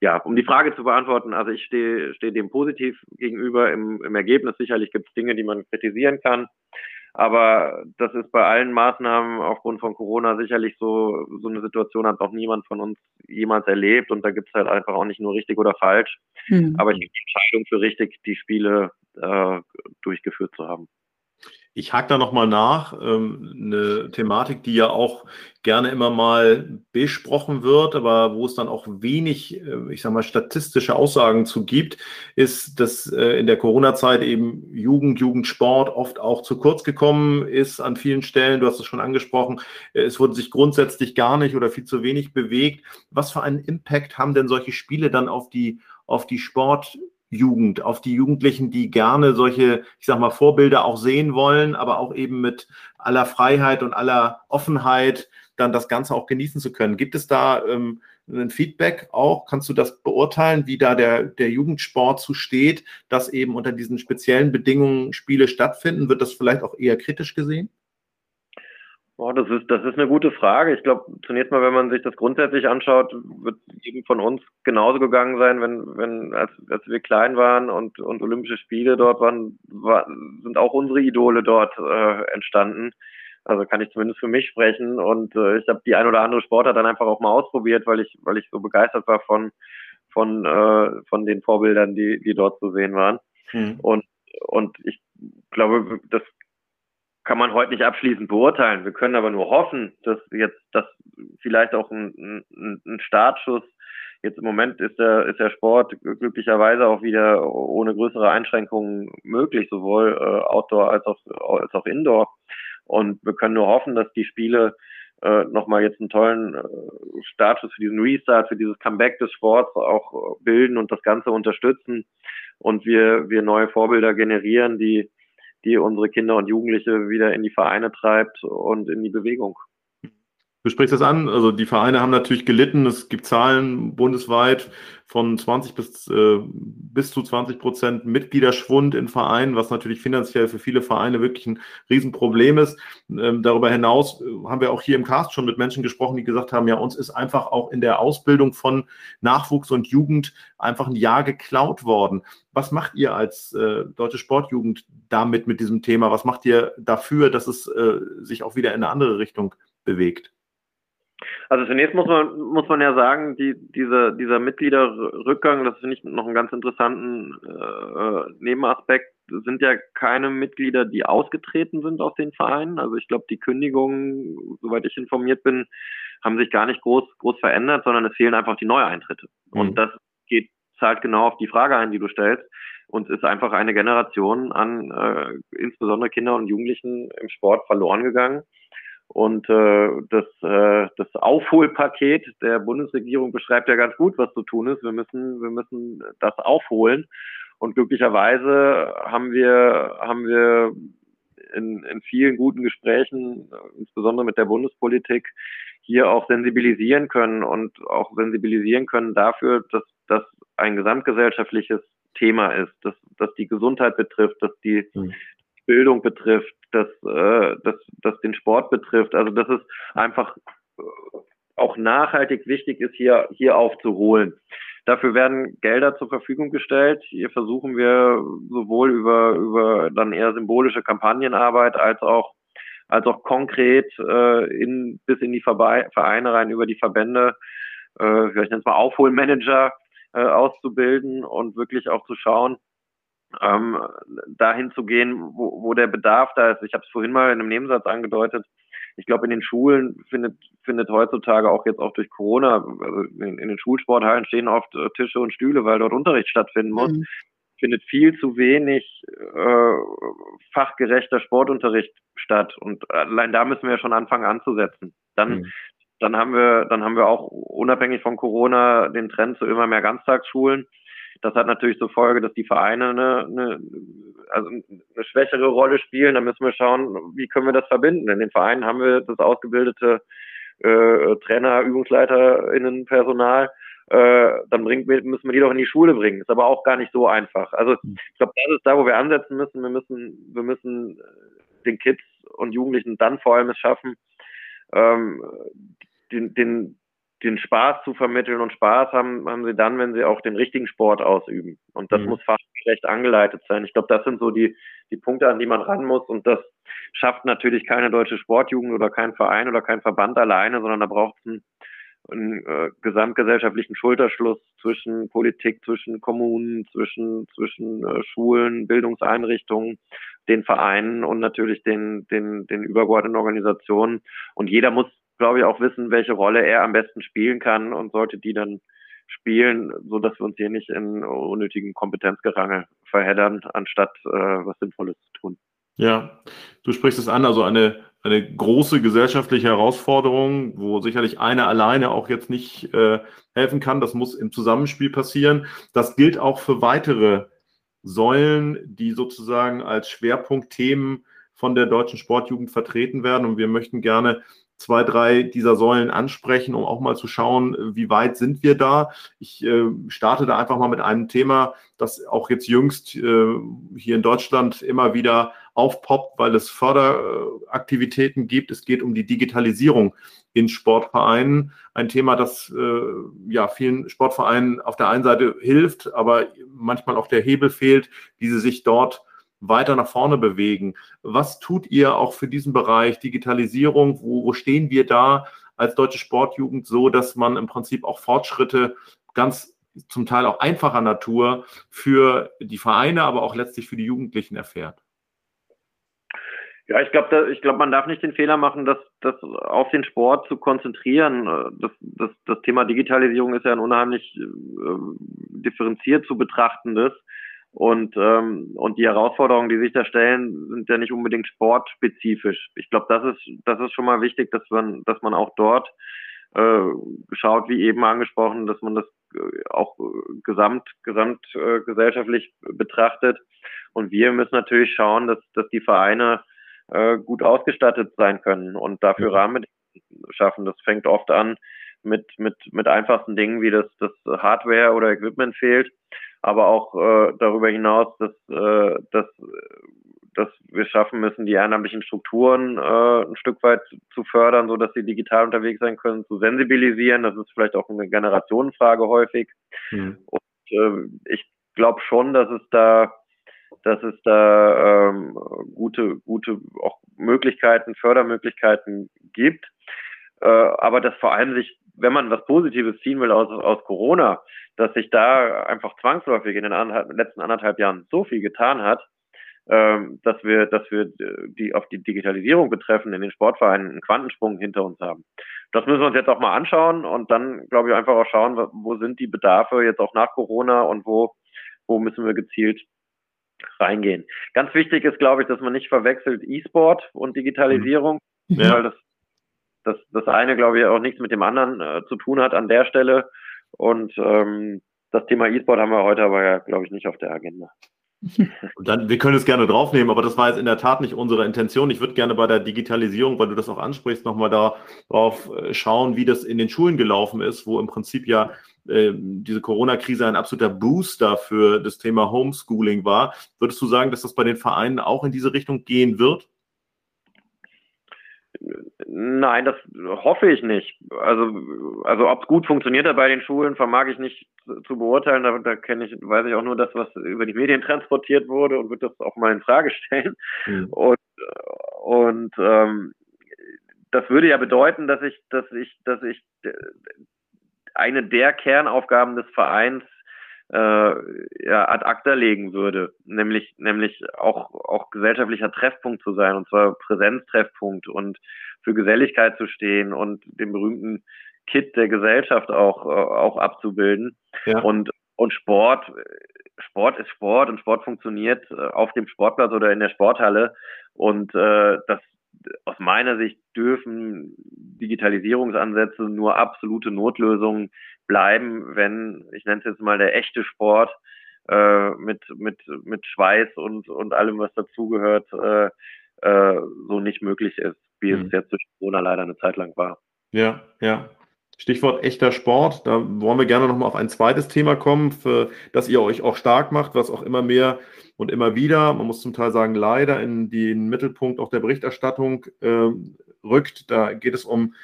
ja, um die Frage zu beantworten, also ich stehe stehe dem positiv gegenüber. Im, im Ergebnis sicherlich gibt es Dinge, die man kritisieren kann. Aber das ist bei allen Maßnahmen aufgrund von Corona sicherlich so, so eine Situation hat auch niemand von uns jemals erlebt und da gibt es halt einfach auch nicht nur richtig oder falsch. Mhm. Aber ich die Entscheidung für richtig, die Spiele äh, durchgeführt zu haben. Ich hake da nochmal nach. Ähm, eine Thematik, die ja auch gerne immer mal besprochen wird, aber wo es dann auch wenig, äh, ich sag mal, statistische Aussagen zu gibt, ist, dass äh, in der Corona-Zeit eben Jugend, Jugendsport oft auch zu kurz gekommen ist an vielen Stellen. Du hast es schon angesprochen. Äh, es wurde sich grundsätzlich gar nicht oder viel zu wenig bewegt. Was für einen Impact haben denn solche Spiele dann auf die, auf die Sport, Jugend, auf die Jugendlichen, die gerne solche, ich sag mal, Vorbilder auch sehen wollen, aber auch eben mit aller Freiheit und aller Offenheit dann das Ganze auch genießen zu können. Gibt es da ähm, ein Feedback auch? Kannst du das beurteilen, wie da der, der Jugendsport zu steht, dass eben unter diesen speziellen Bedingungen Spiele stattfinden? Wird das vielleicht auch eher kritisch gesehen? Oh, das ist, das ist eine gute Frage. Ich glaube, zunächst mal, wenn man sich das grundsätzlich anschaut, wird jedem von uns genauso gegangen sein, wenn, wenn, als, als wir klein waren und, und Olympische Spiele dort waren, war, sind auch unsere Idole dort äh, entstanden. Also kann ich zumindest für mich sprechen. Und äh, ich habe die ein oder andere Sportart dann einfach auch mal ausprobiert, weil ich, weil ich so begeistert war von, von, äh, von den Vorbildern, die, die dort zu sehen waren. Hm. Und, und ich glaube, das kann man heute nicht abschließend beurteilen. Wir können aber nur hoffen, dass jetzt das vielleicht auch ein, ein, ein Startschuss Jetzt im Moment ist der, ist der Sport glücklicherweise auch wieder ohne größere Einschränkungen möglich, sowohl äh, Outdoor als auch, als auch Indoor. Und wir können nur hoffen, dass die Spiele äh, nochmal jetzt einen tollen äh, Startschuss für diesen Restart, für dieses Comeback des Sports auch bilden und das Ganze unterstützen und wir, wir neue Vorbilder generieren, die, die unsere Kinder und Jugendliche wieder in die Vereine treibt und in die Bewegung. Du sprichst das an, also die Vereine haben natürlich gelitten. Es gibt Zahlen bundesweit von 20 bis, äh, bis zu 20 Prozent Mitgliederschwund in Vereinen, was natürlich finanziell für viele Vereine wirklich ein Riesenproblem ist. Ähm, darüber hinaus äh, haben wir auch hier im Cast schon mit Menschen gesprochen, die gesagt haben, ja, uns ist einfach auch in der Ausbildung von Nachwuchs und Jugend einfach ein Jahr geklaut worden. Was macht ihr als äh, deutsche Sportjugend damit, mit diesem Thema? Was macht ihr dafür, dass es äh, sich auch wieder in eine andere Richtung bewegt? Also zunächst muss man, muss man ja sagen, die, diese, dieser Mitgliederrückgang, das finde ich noch einen ganz interessanten äh, Nebenaspekt, sind ja keine Mitglieder, die ausgetreten sind aus den Vereinen. Also ich glaube, die Kündigungen, soweit ich informiert bin, haben sich gar nicht groß, groß verändert, sondern es fehlen einfach die Neueintritte. Mhm. Und das geht, zahlt genau auf die Frage ein, die du stellst. Und ist einfach eine Generation an äh, insbesondere Kinder und Jugendlichen im Sport verloren gegangen und äh, das, äh, das Aufholpaket der Bundesregierung beschreibt ja ganz gut, was zu tun ist. Wir müssen, wir müssen das aufholen. Und glücklicherweise haben wir, haben wir in, in vielen guten Gesprächen, insbesondere mit der Bundespolitik, hier auch sensibilisieren können und auch sensibilisieren können dafür, dass das ein gesamtgesellschaftliches Thema ist, dass, dass die Gesundheit betrifft, dass die, mhm. Bildung betrifft, dass, äh, dass, dass den Sport betrifft. Also dass es einfach äh, auch nachhaltig wichtig ist, hier, hier aufzuholen. Dafür werden Gelder zur Verfügung gestellt. Hier versuchen wir sowohl über, über dann eher symbolische Kampagnenarbeit als auch als auch konkret äh, in, bis in die Vereine rein über die Verbände, äh, vielleicht nennt es mal Aufholmanager äh, auszubilden und wirklich auch zu schauen, ähm, dahin zu gehen, wo, wo der Bedarf da ist. Ich habe es vorhin mal in einem Nebensatz angedeutet. Ich glaube, in den Schulen findet, findet heutzutage auch jetzt auch durch Corona, also in, in den Schulsporthallen stehen oft äh, Tische und Stühle, weil dort Unterricht stattfinden muss. Mhm. Findet viel zu wenig äh, fachgerechter Sportunterricht statt. Und allein da müssen wir ja schon anfangen anzusetzen. Dann, mhm. dann haben wir, dann haben wir auch unabhängig von Corona den Trend zu immer mehr Ganztagsschulen das hat natürlich zur Folge, dass die Vereine eine, eine, also eine schwächere Rolle spielen. Da müssen wir schauen, wie können wir das verbinden. In den Vereinen haben wir das ausgebildete äh, Trainer, ÜbungsleiterInnen, Personal. Äh, dann bringt, müssen wir die doch in die Schule bringen. Ist aber auch gar nicht so einfach. Also ich glaube, das ist da, wo wir ansetzen müssen. Wir müssen, wir müssen äh, den Kids und Jugendlichen dann vor allem es schaffen, ähm, den, den, den Spaß zu vermitteln und Spaß haben, haben sie dann, wenn sie auch den richtigen Sport ausüben. Und das mhm. muss fachgerecht angeleitet sein. Ich glaube, das sind so die, die Punkte, an die man ran muss. Und das, schafft natürlich keine deutsche Sportjugend oder kein Verein oder kein Verband alleine, sondern da braucht es einen, einen äh, gesamtgesellschaftlichen Schulterschluss zwischen Politik, zwischen Kommunen, zwischen, zwischen äh, Schulen, Bildungseinrichtungen, den Vereinen und natürlich den, den, den übergeordneten Organisationen. Und jeder muss, glaube ich, auch wissen, welche Rolle er am besten spielen kann und sollte die dann spielen, so dass wir uns hier nicht in unnötigen Kompetenzgerangel verheddern, anstatt äh, was Sinnvolles zu tun. Ja, du sprichst es an, also eine, eine große gesellschaftliche Herausforderung, wo sicherlich einer alleine auch jetzt nicht äh, helfen kann. Das muss im Zusammenspiel passieren. Das gilt auch für weitere Säulen, die sozusagen als Schwerpunktthemen von der deutschen Sportjugend vertreten werden. Und wir möchten gerne zwei, drei dieser Säulen ansprechen, um auch mal zu schauen, wie weit sind wir da. Ich äh, starte da einfach mal mit einem Thema, das auch jetzt jüngst äh, hier in Deutschland immer wieder aufpoppt, weil es Förderaktivitäten gibt. Es geht um die Digitalisierung in Sportvereinen. Ein Thema, das äh, ja vielen Sportvereinen auf der einen Seite hilft, aber manchmal auch der Hebel fehlt, wie sie sich dort weiter nach vorne bewegen. Was tut ihr auch für diesen Bereich Digitalisierung? Wo, wo stehen wir da als deutsche Sportjugend so, dass man im Prinzip auch Fortschritte ganz zum Teil auch einfacher Natur für die Vereine, aber auch letztlich für die Jugendlichen erfährt? Ja, ich glaube, ich glaube, man darf nicht den Fehler machen, das, das auf den Sport zu konzentrieren. Das, das, das Thema Digitalisierung ist ja ein unheimlich äh, differenziert zu betrachtendes. Und, ähm, und die Herausforderungen, die sich da stellen, sind ja nicht unbedingt sportspezifisch. Ich glaube, das ist, das ist schon mal wichtig, dass man, dass man auch dort äh, schaut, wie eben angesprochen, dass man das äh, auch gesamt, gesamt äh, gesellschaftlich betrachtet. Und wir müssen natürlich schauen, dass, dass die Vereine äh, gut ausgestattet sein können und dafür Rahmenbedingungen schaffen. Das fängt oft an mit, mit, mit einfachsten Dingen, wie das, das Hardware oder Equipment fehlt aber auch äh, darüber hinaus, dass, äh, dass, dass wir schaffen müssen, die ehrenamtlichen Strukturen äh, ein Stück weit zu fördern, so dass sie digital unterwegs sein können, zu sensibilisieren. Das ist vielleicht auch eine Generationenfrage häufig. Mhm. Und äh, ich glaube schon, dass es da dass es da ähm, gute, gute auch Möglichkeiten, Fördermöglichkeiten gibt. Äh, aber dass vor allem sich, wenn man was Positives ziehen will aus, aus Corona, dass sich da einfach zwangsläufig in den anderthalb, letzten anderthalb Jahren so viel getan hat, ähm, dass wir, dass wir die auf die Digitalisierung betreffen in den Sportvereinen einen Quantensprung hinter uns haben. Das müssen wir uns jetzt auch mal anschauen und dann, glaube ich, einfach auch schauen, wo sind die Bedarfe jetzt auch nach Corona und wo, wo müssen wir gezielt reingehen. Ganz wichtig ist, glaube ich, dass man nicht verwechselt E-Sport und Digitalisierung, ja. weil das, das, das eine, glaube ich, auch nichts mit dem anderen äh, zu tun hat an der Stelle. Und ähm, das Thema E-Sport haben wir heute aber glaube ich, nicht auf der Agenda. (laughs) Und dann, wir können es gerne draufnehmen, aber das war jetzt in der Tat nicht unsere Intention. Ich würde gerne bei der Digitalisierung, weil du das auch ansprichst, nochmal darauf äh, schauen, wie das in den Schulen gelaufen ist, wo im Prinzip ja äh, diese Corona-Krise ein absoluter Booster für das Thema Homeschooling war. Würdest du sagen, dass das bei den Vereinen auch in diese Richtung gehen wird? Nein, das hoffe ich nicht. Also, also ob es gut funktioniert hat bei den Schulen, vermag ich nicht zu, beurteilen. Da, da kenne ich, weiß ich auch nur das, was über die Medien transportiert wurde und würde das auch mal in Frage stellen. Mhm. Und, und ähm, das würde ja bedeuten, dass ich, dass ich, dass ich eine der Kernaufgaben des Vereins äh, ja, ad acta legen würde, nämlich nämlich auch auch gesellschaftlicher Treffpunkt zu sein und zwar Präsenztreffpunkt und für Geselligkeit zu stehen und den berühmten Kit der Gesellschaft auch äh, auch abzubilden. Ja. und und Sport Sport ist Sport und Sport funktioniert äh, auf dem Sportplatz oder in der Sporthalle. Und äh, das aus meiner Sicht dürfen Digitalisierungsansätze nur absolute Notlösungen bleiben, wenn, ich nenne es jetzt mal der echte Sport, äh, mit, mit, mit Schweiß und, und allem, was dazugehört, äh, äh, so nicht möglich ist, wie mhm. es jetzt durch Corona leider eine Zeit lang war. Ja, ja. Stichwort echter Sport, da wollen wir gerne nochmal auf ein zweites Thema kommen, für das ihr euch auch stark macht, was auch immer mehr und immer wieder, man muss zum Teil sagen, leider in den Mittelpunkt auch der Berichterstattung äh, rückt. Da geht es um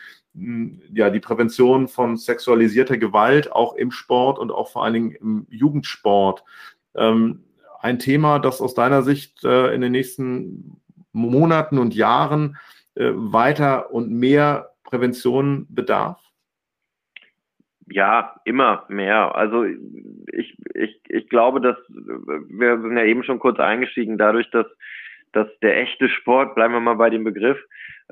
ja, die Prävention von sexualisierter Gewalt auch im Sport und auch vor allen Dingen im Jugendsport. Ähm, ein Thema, das aus deiner Sicht äh, in den nächsten Monaten und Jahren äh, weiter und mehr Prävention bedarf? Ja, immer mehr. Also ich, ich, ich glaube, dass wir sind ja eben schon kurz eingestiegen, dadurch, dass, dass der echte Sport, bleiben wir mal bei dem Begriff,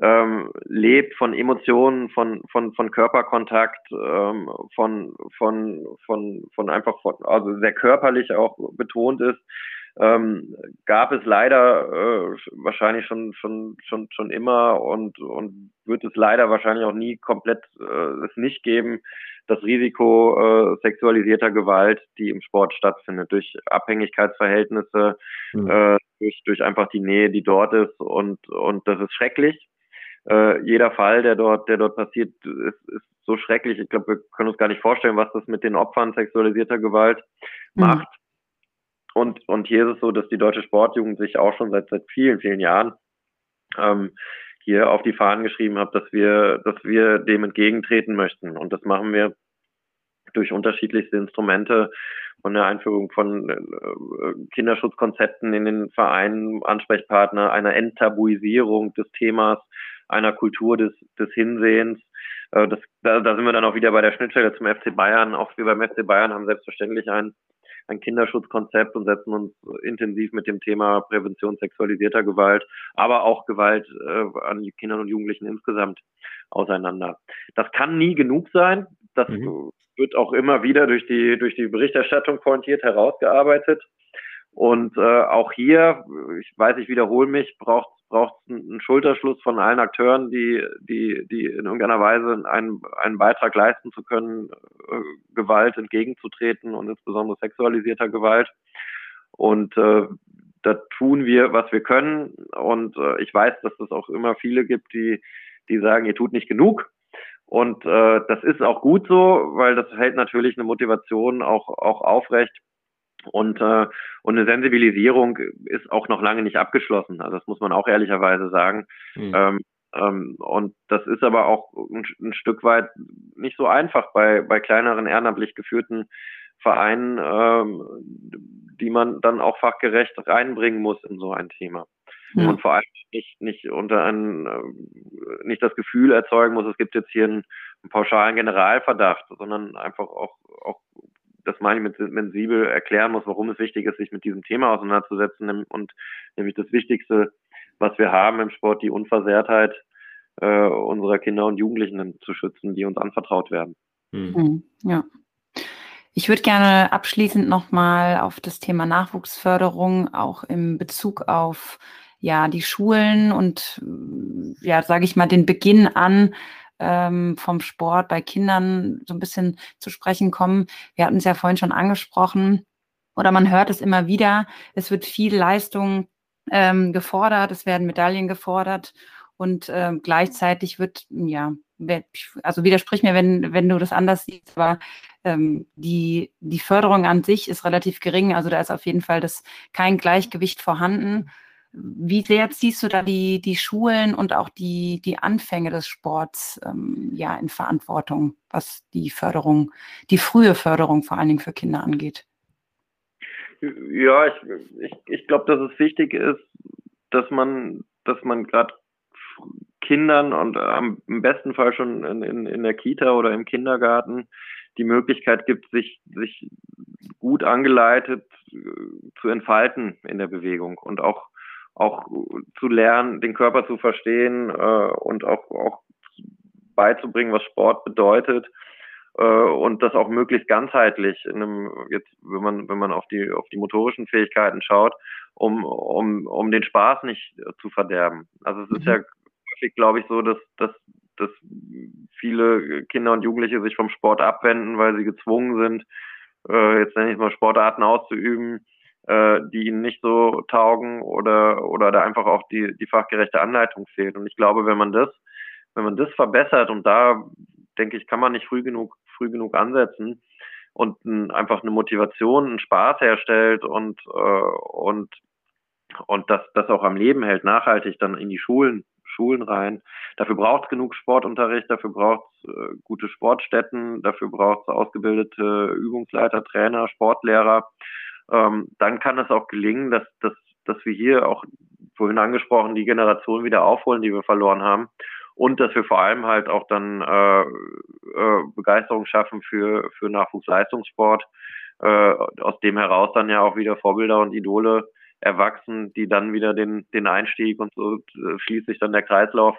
ähm, lebt von Emotionen, von, von, von Körperkontakt, ähm, von, von, von, von einfach von, also sehr körperlich auch betont ist, ähm, gab es leider äh, wahrscheinlich schon, schon, schon, schon immer und, und wird es leider wahrscheinlich auch nie komplett äh, es nicht geben, das Risiko äh, sexualisierter Gewalt, die im Sport stattfindet, durch Abhängigkeitsverhältnisse, mhm. äh, durch, durch einfach die Nähe, die dort ist und, und das ist schrecklich. Äh, jeder Fall, der dort, der dort passiert, ist, ist so schrecklich. Ich glaube, wir können uns gar nicht vorstellen, was das mit den Opfern sexualisierter Gewalt mhm. macht. Und, und hier ist es so, dass die deutsche Sportjugend sich auch schon seit, seit vielen, vielen Jahren ähm, hier auf die Fahnen geschrieben hat, dass wir, dass wir dem entgegentreten möchten. Und das machen wir durch unterschiedlichste Instrumente von der Einführung von äh, Kinderschutzkonzepten in den Vereinen, Ansprechpartner, einer Enttabuisierung des Themas, einer Kultur des, des Hinsehens. Äh, das, da, da sind wir dann auch wieder bei der Schnittstelle zum FC Bayern. Auch wir beim FC Bayern haben selbstverständlich ein ein Kinderschutzkonzept und setzen uns intensiv mit dem Thema Prävention sexualisierter Gewalt, aber auch Gewalt äh, an Kindern und Jugendlichen insgesamt auseinander. Das kann nie genug sein. Das mhm. wird auch immer wieder durch die, durch die Berichterstattung pointiert herausgearbeitet. Und äh, auch hier, ich weiß, ich wiederhole mich, braucht braucht es einen Schulterschluss von allen Akteuren, die, die, die in irgendeiner Weise einen, einen Beitrag leisten zu können, äh, Gewalt entgegenzutreten und insbesondere sexualisierter Gewalt. Und äh, da tun wir, was wir können. Und äh, ich weiß, dass es auch immer viele gibt, die, die sagen, ihr tut nicht genug. Und äh, das ist auch gut so, weil das hält natürlich eine Motivation auch, auch aufrecht, und, äh, und eine Sensibilisierung ist auch noch lange nicht abgeschlossen. Also das muss man auch ehrlicherweise sagen. Mhm. Ähm, ähm, und das ist aber auch ein, ein, Stück weit nicht so einfach bei, bei kleineren ehrenamtlich geführten Vereinen, ähm, die man dann auch fachgerecht reinbringen muss in so ein Thema. Ja. Und vor allem nicht, nicht unter ein, äh, nicht das Gefühl erzeugen muss, es gibt jetzt hier einen, einen pauschalen Generalverdacht, sondern einfach auch, auch das meine ich mit sensibel erklären muss, warum es wichtig ist, sich mit diesem Thema auseinanderzusetzen und nämlich das Wichtigste, was wir haben im Sport, die Unversehrtheit äh, unserer Kinder und Jugendlichen zu schützen, die uns anvertraut werden. Hm. hm ja. Ich würde gerne abschließend nochmal auf das Thema Nachwuchsförderung auch im Bezug auf ja die Schulen und ja sage ich mal den Beginn an ähm, vom Sport bei Kindern so ein bisschen zu sprechen kommen. Wir hatten es ja vorhin schon angesprochen oder man hört es immer wieder. Es wird viel Leistung ähm, gefordert, es werden Medaillen gefordert und ähm, gleichzeitig wird, ja, also widersprich mir, wenn, wenn du das anders siehst, aber ähm, die, die Förderung an sich ist relativ gering. Also da ist auf jeden Fall das kein Gleichgewicht vorhanden. Wie sehr ziehst du da die, die Schulen und auch die, die Anfänge des Sports ähm, ja in Verantwortung, was die Förderung, die frühe Förderung vor allen Dingen für Kinder angeht? Ja, ich, ich, ich glaube, dass es wichtig ist, dass man, dass man gerade Kindern und am, im besten Fall schon in, in, in der Kita oder im Kindergarten die Möglichkeit gibt, sich, sich gut angeleitet äh, zu entfalten in der Bewegung und auch auch zu lernen, den Körper zu verstehen äh, und auch, auch beizubringen, was Sport bedeutet äh, und das auch möglichst ganzheitlich in einem jetzt wenn man wenn man auf die auf die motorischen Fähigkeiten schaut, um um um den Spaß nicht zu verderben. Also es ist mhm. ja häufig glaube ich so, dass dass dass viele Kinder und Jugendliche sich vom Sport abwenden, weil sie gezwungen sind, äh, jetzt nenne ich mal Sportarten auszuüben, äh, die ihnen nicht so taugen oder oder da einfach auch die die fachgerechte Anleitung fehlt. Und ich glaube, wenn man das wenn man das verbessert und da denke ich, kann man nicht früh genug früh genug ansetzen und ein, einfach eine Motivation, einen Spaß herstellt und äh, und und das das auch am Leben hält, nachhaltig dann in die Schulen Schulen rein. Dafür braucht es genug Sportunterricht, dafür braucht es äh, gute Sportstätten, dafür braucht es ausgebildete Übungsleiter, Trainer, Sportlehrer ähm, dann kann es auch gelingen, dass, dass, dass wir hier auch vorhin angesprochen, die Generation wieder aufholen, die wir verloren haben. Und dass wir vor allem halt auch dann äh, äh, Begeisterung schaffen für, für Nachwuchsleistungssport, äh, aus dem heraus dann ja auch wieder Vorbilder und Idole erwachsen, die dann wieder den, den Einstieg und so äh, schließt sich dann der Kreislauf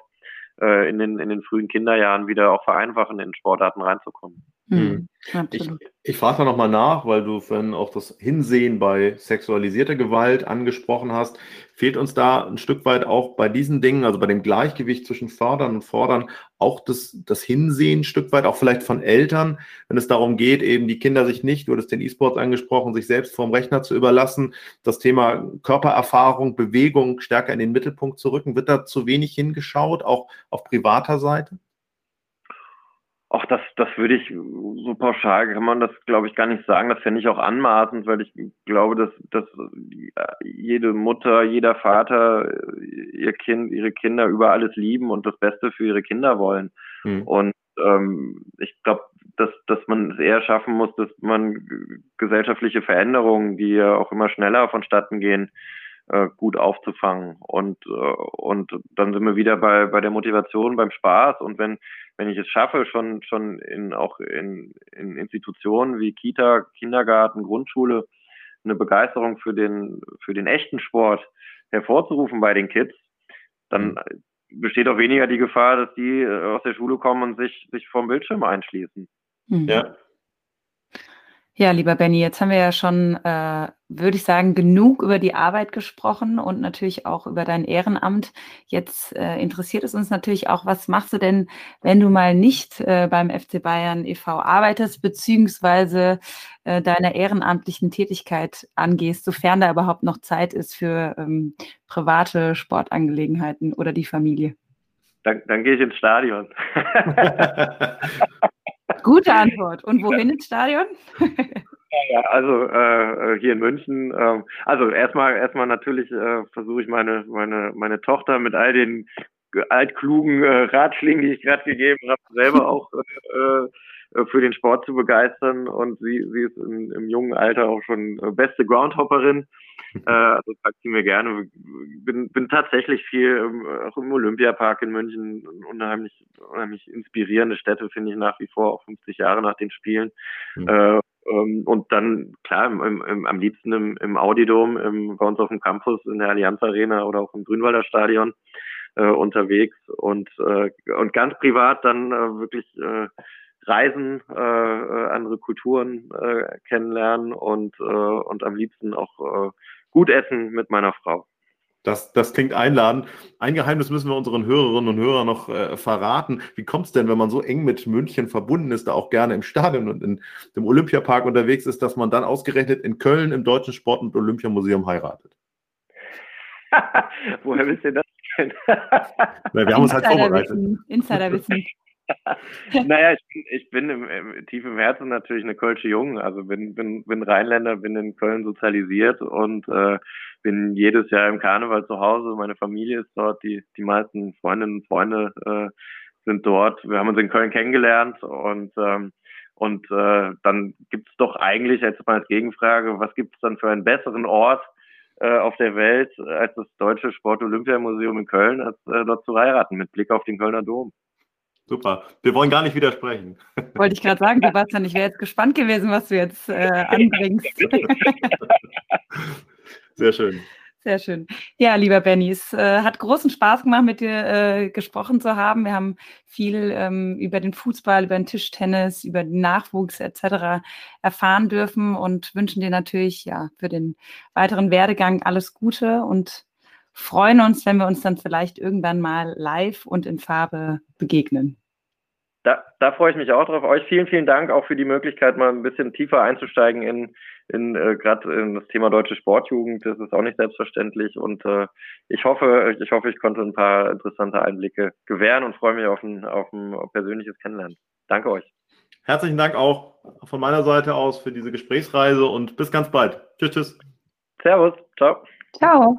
äh, in, den, in den frühen Kinderjahren wieder auch vereinfachen, in Sportarten reinzukommen. Mhm. Ich, ich frage da nochmal nach, weil du vorhin auch das Hinsehen bei sexualisierter Gewalt angesprochen hast. Fehlt uns da ein Stück weit auch bei diesen Dingen, also bei dem Gleichgewicht zwischen Fördern und Fordern, auch das, das Hinsehen ein Stück weit, auch vielleicht von Eltern, wenn es darum geht, eben die Kinder sich nicht, du hattest den E-Sports angesprochen, sich selbst vorm Rechner zu überlassen, das Thema Körpererfahrung, Bewegung stärker in den Mittelpunkt zu rücken. Wird da zu wenig hingeschaut, auch auf privater Seite? Ach, das, das würde ich so pauschal kann man das, glaube ich, gar nicht sagen. Das fände ich auch anmaßend, weil ich glaube, dass, dass jede Mutter, jeder Vater ihr Kind, ihre Kinder über alles lieben und das Beste für ihre Kinder wollen. Mhm. Und ähm, ich glaube, dass, dass man es eher schaffen muss, dass man gesellschaftliche Veränderungen, die ja auch immer schneller vonstatten gehen, äh, gut aufzufangen. Und, äh, und dann sind wir wieder bei, bei der Motivation, beim Spaß. Und wenn, wenn ich es schaffe, schon, schon in, auch in, in Institutionen wie Kita, Kindergarten, Grundschule, eine Begeisterung für den, für den echten Sport hervorzurufen bei den Kids, dann mhm. besteht auch weniger die Gefahr, dass die äh, aus der Schule kommen und sich, sich vom Bildschirm einschließen. Mhm. Ja. Ja, lieber Benny, jetzt haben wir ja schon, äh, würde ich sagen, genug über die Arbeit gesprochen und natürlich auch über dein Ehrenamt. Jetzt äh, interessiert es uns natürlich auch, was machst du denn, wenn du mal nicht äh, beim FC Bayern e.V. arbeitest, beziehungsweise äh, deiner ehrenamtlichen Tätigkeit angehst, sofern da überhaupt noch Zeit ist für ähm, private Sportangelegenheiten oder die Familie? Dann, dann gehe ich ins Stadion. (laughs) (laughs) (laughs) Gute Antwort. Und wohin ins Stadion? Ja, also äh, hier in München. Äh, also erstmal erstmal natürlich äh, versuche ich meine meine meine Tochter mit all den altklugen äh, Ratschlägen, die ich gerade gegeben habe, selber auch äh, äh, für den Sport zu begeistern. Und sie sie ist in, im jungen Alter auch schon äh, beste Groundhopperin. (laughs) Äh, also sagt sie mir gerne. Bin, bin tatsächlich viel ähm, auch im Olympiapark in München. Unheimlich, unheimlich inspirierende Städte finde ich nach wie vor, auch 50 Jahre nach den Spielen. Mhm. Äh, ähm, und dann, klar, im, im, am liebsten im, im Audidom, im, bei uns auf dem Campus, in der Allianz Arena oder auch im Grünwalder Stadion äh, unterwegs und, äh, und ganz privat dann äh, wirklich äh, Reisen, äh, äh, andere Kulturen äh, kennenlernen und, äh, und am liebsten auch äh, gut essen mit meiner Frau. Das, das klingt einladend. Ein Geheimnis müssen wir unseren Hörerinnen und Hörern noch äh, verraten. Wie kommt es denn, wenn man so eng mit München verbunden ist, da auch gerne im Stadion und in, im Olympiapark unterwegs ist, dass man dann ausgerechnet in Köln im Deutschen Sport- und Olympiamuseum heiratet? (laughs) Woher wisst ihr das denn? Wir haben uns halt vorbereitet. Insiderwissen. (laughs) naja, ich bin, ich bin im, im, tief im Herzen natürlich eine Kölsche Jung. Also bin, bin, bin Rheinländer, bin in Köln sozialisiert und äh, bin jedes Jahr im Karneval zu Hause. Meine Familie ist dort, die, die meisten Freundinnen und Freunde äh, sind dort. Wir haben uns in Köln kennengelernt und ähm, und äh, dann gibt es doch eigentlich, jetzt mal als Gegenfrage, was gibt es dann für einen besseren Ort äh, auf der Welt als das Deutsche Sport-Olympiamuseum in Köln, als äh, dort zu heiraten, mit Blick auf den Kölner Dom. Super. Wir wollen gar nicht widersprechen. (laughs) Wollte ich gerade sagen, Sebastian, ich wäre jetzt gespannt gewesen, was du jetzt äh, anbringst. (laughs) Sehr schön. Sehr schön. Ja, lieber Benny, es äh, hat großen Spaß gemacht, mit dir äh, gesprochen zu haben. Wir haben viel ähm, über den Fußball, über den Tischtennis, über den Nachwuchs etc. erfahren dürfen und wünschen dir natürlich ja für den weiteren Werdegang alles Gute und freuen uns, wenn wir uns dann vielleicht irgendwann mal live und in Farbe begegnen. Da, da freue ich mich auch drauf. Euch vielen, vielen Dank auch für die Möglichkeit, mal ein bisschen tiefer einzusteigen in, in äh, gerade in das Thema deutsche Sportjugend. Das ist auch nicht selbstverständlich. Und äh, ich hoffe, ich hoffe, ich konnte ein paar interessante Einblicke gewähren und freue mich auf ein, auf ein persönliches Kennenlernen. Danke euch. Herzlichen Dank auch von meiner Seite aus für diese Gesprächsreise und bis ganz bald. Tschüss, tschüss. Servus. Ciao. Ciao.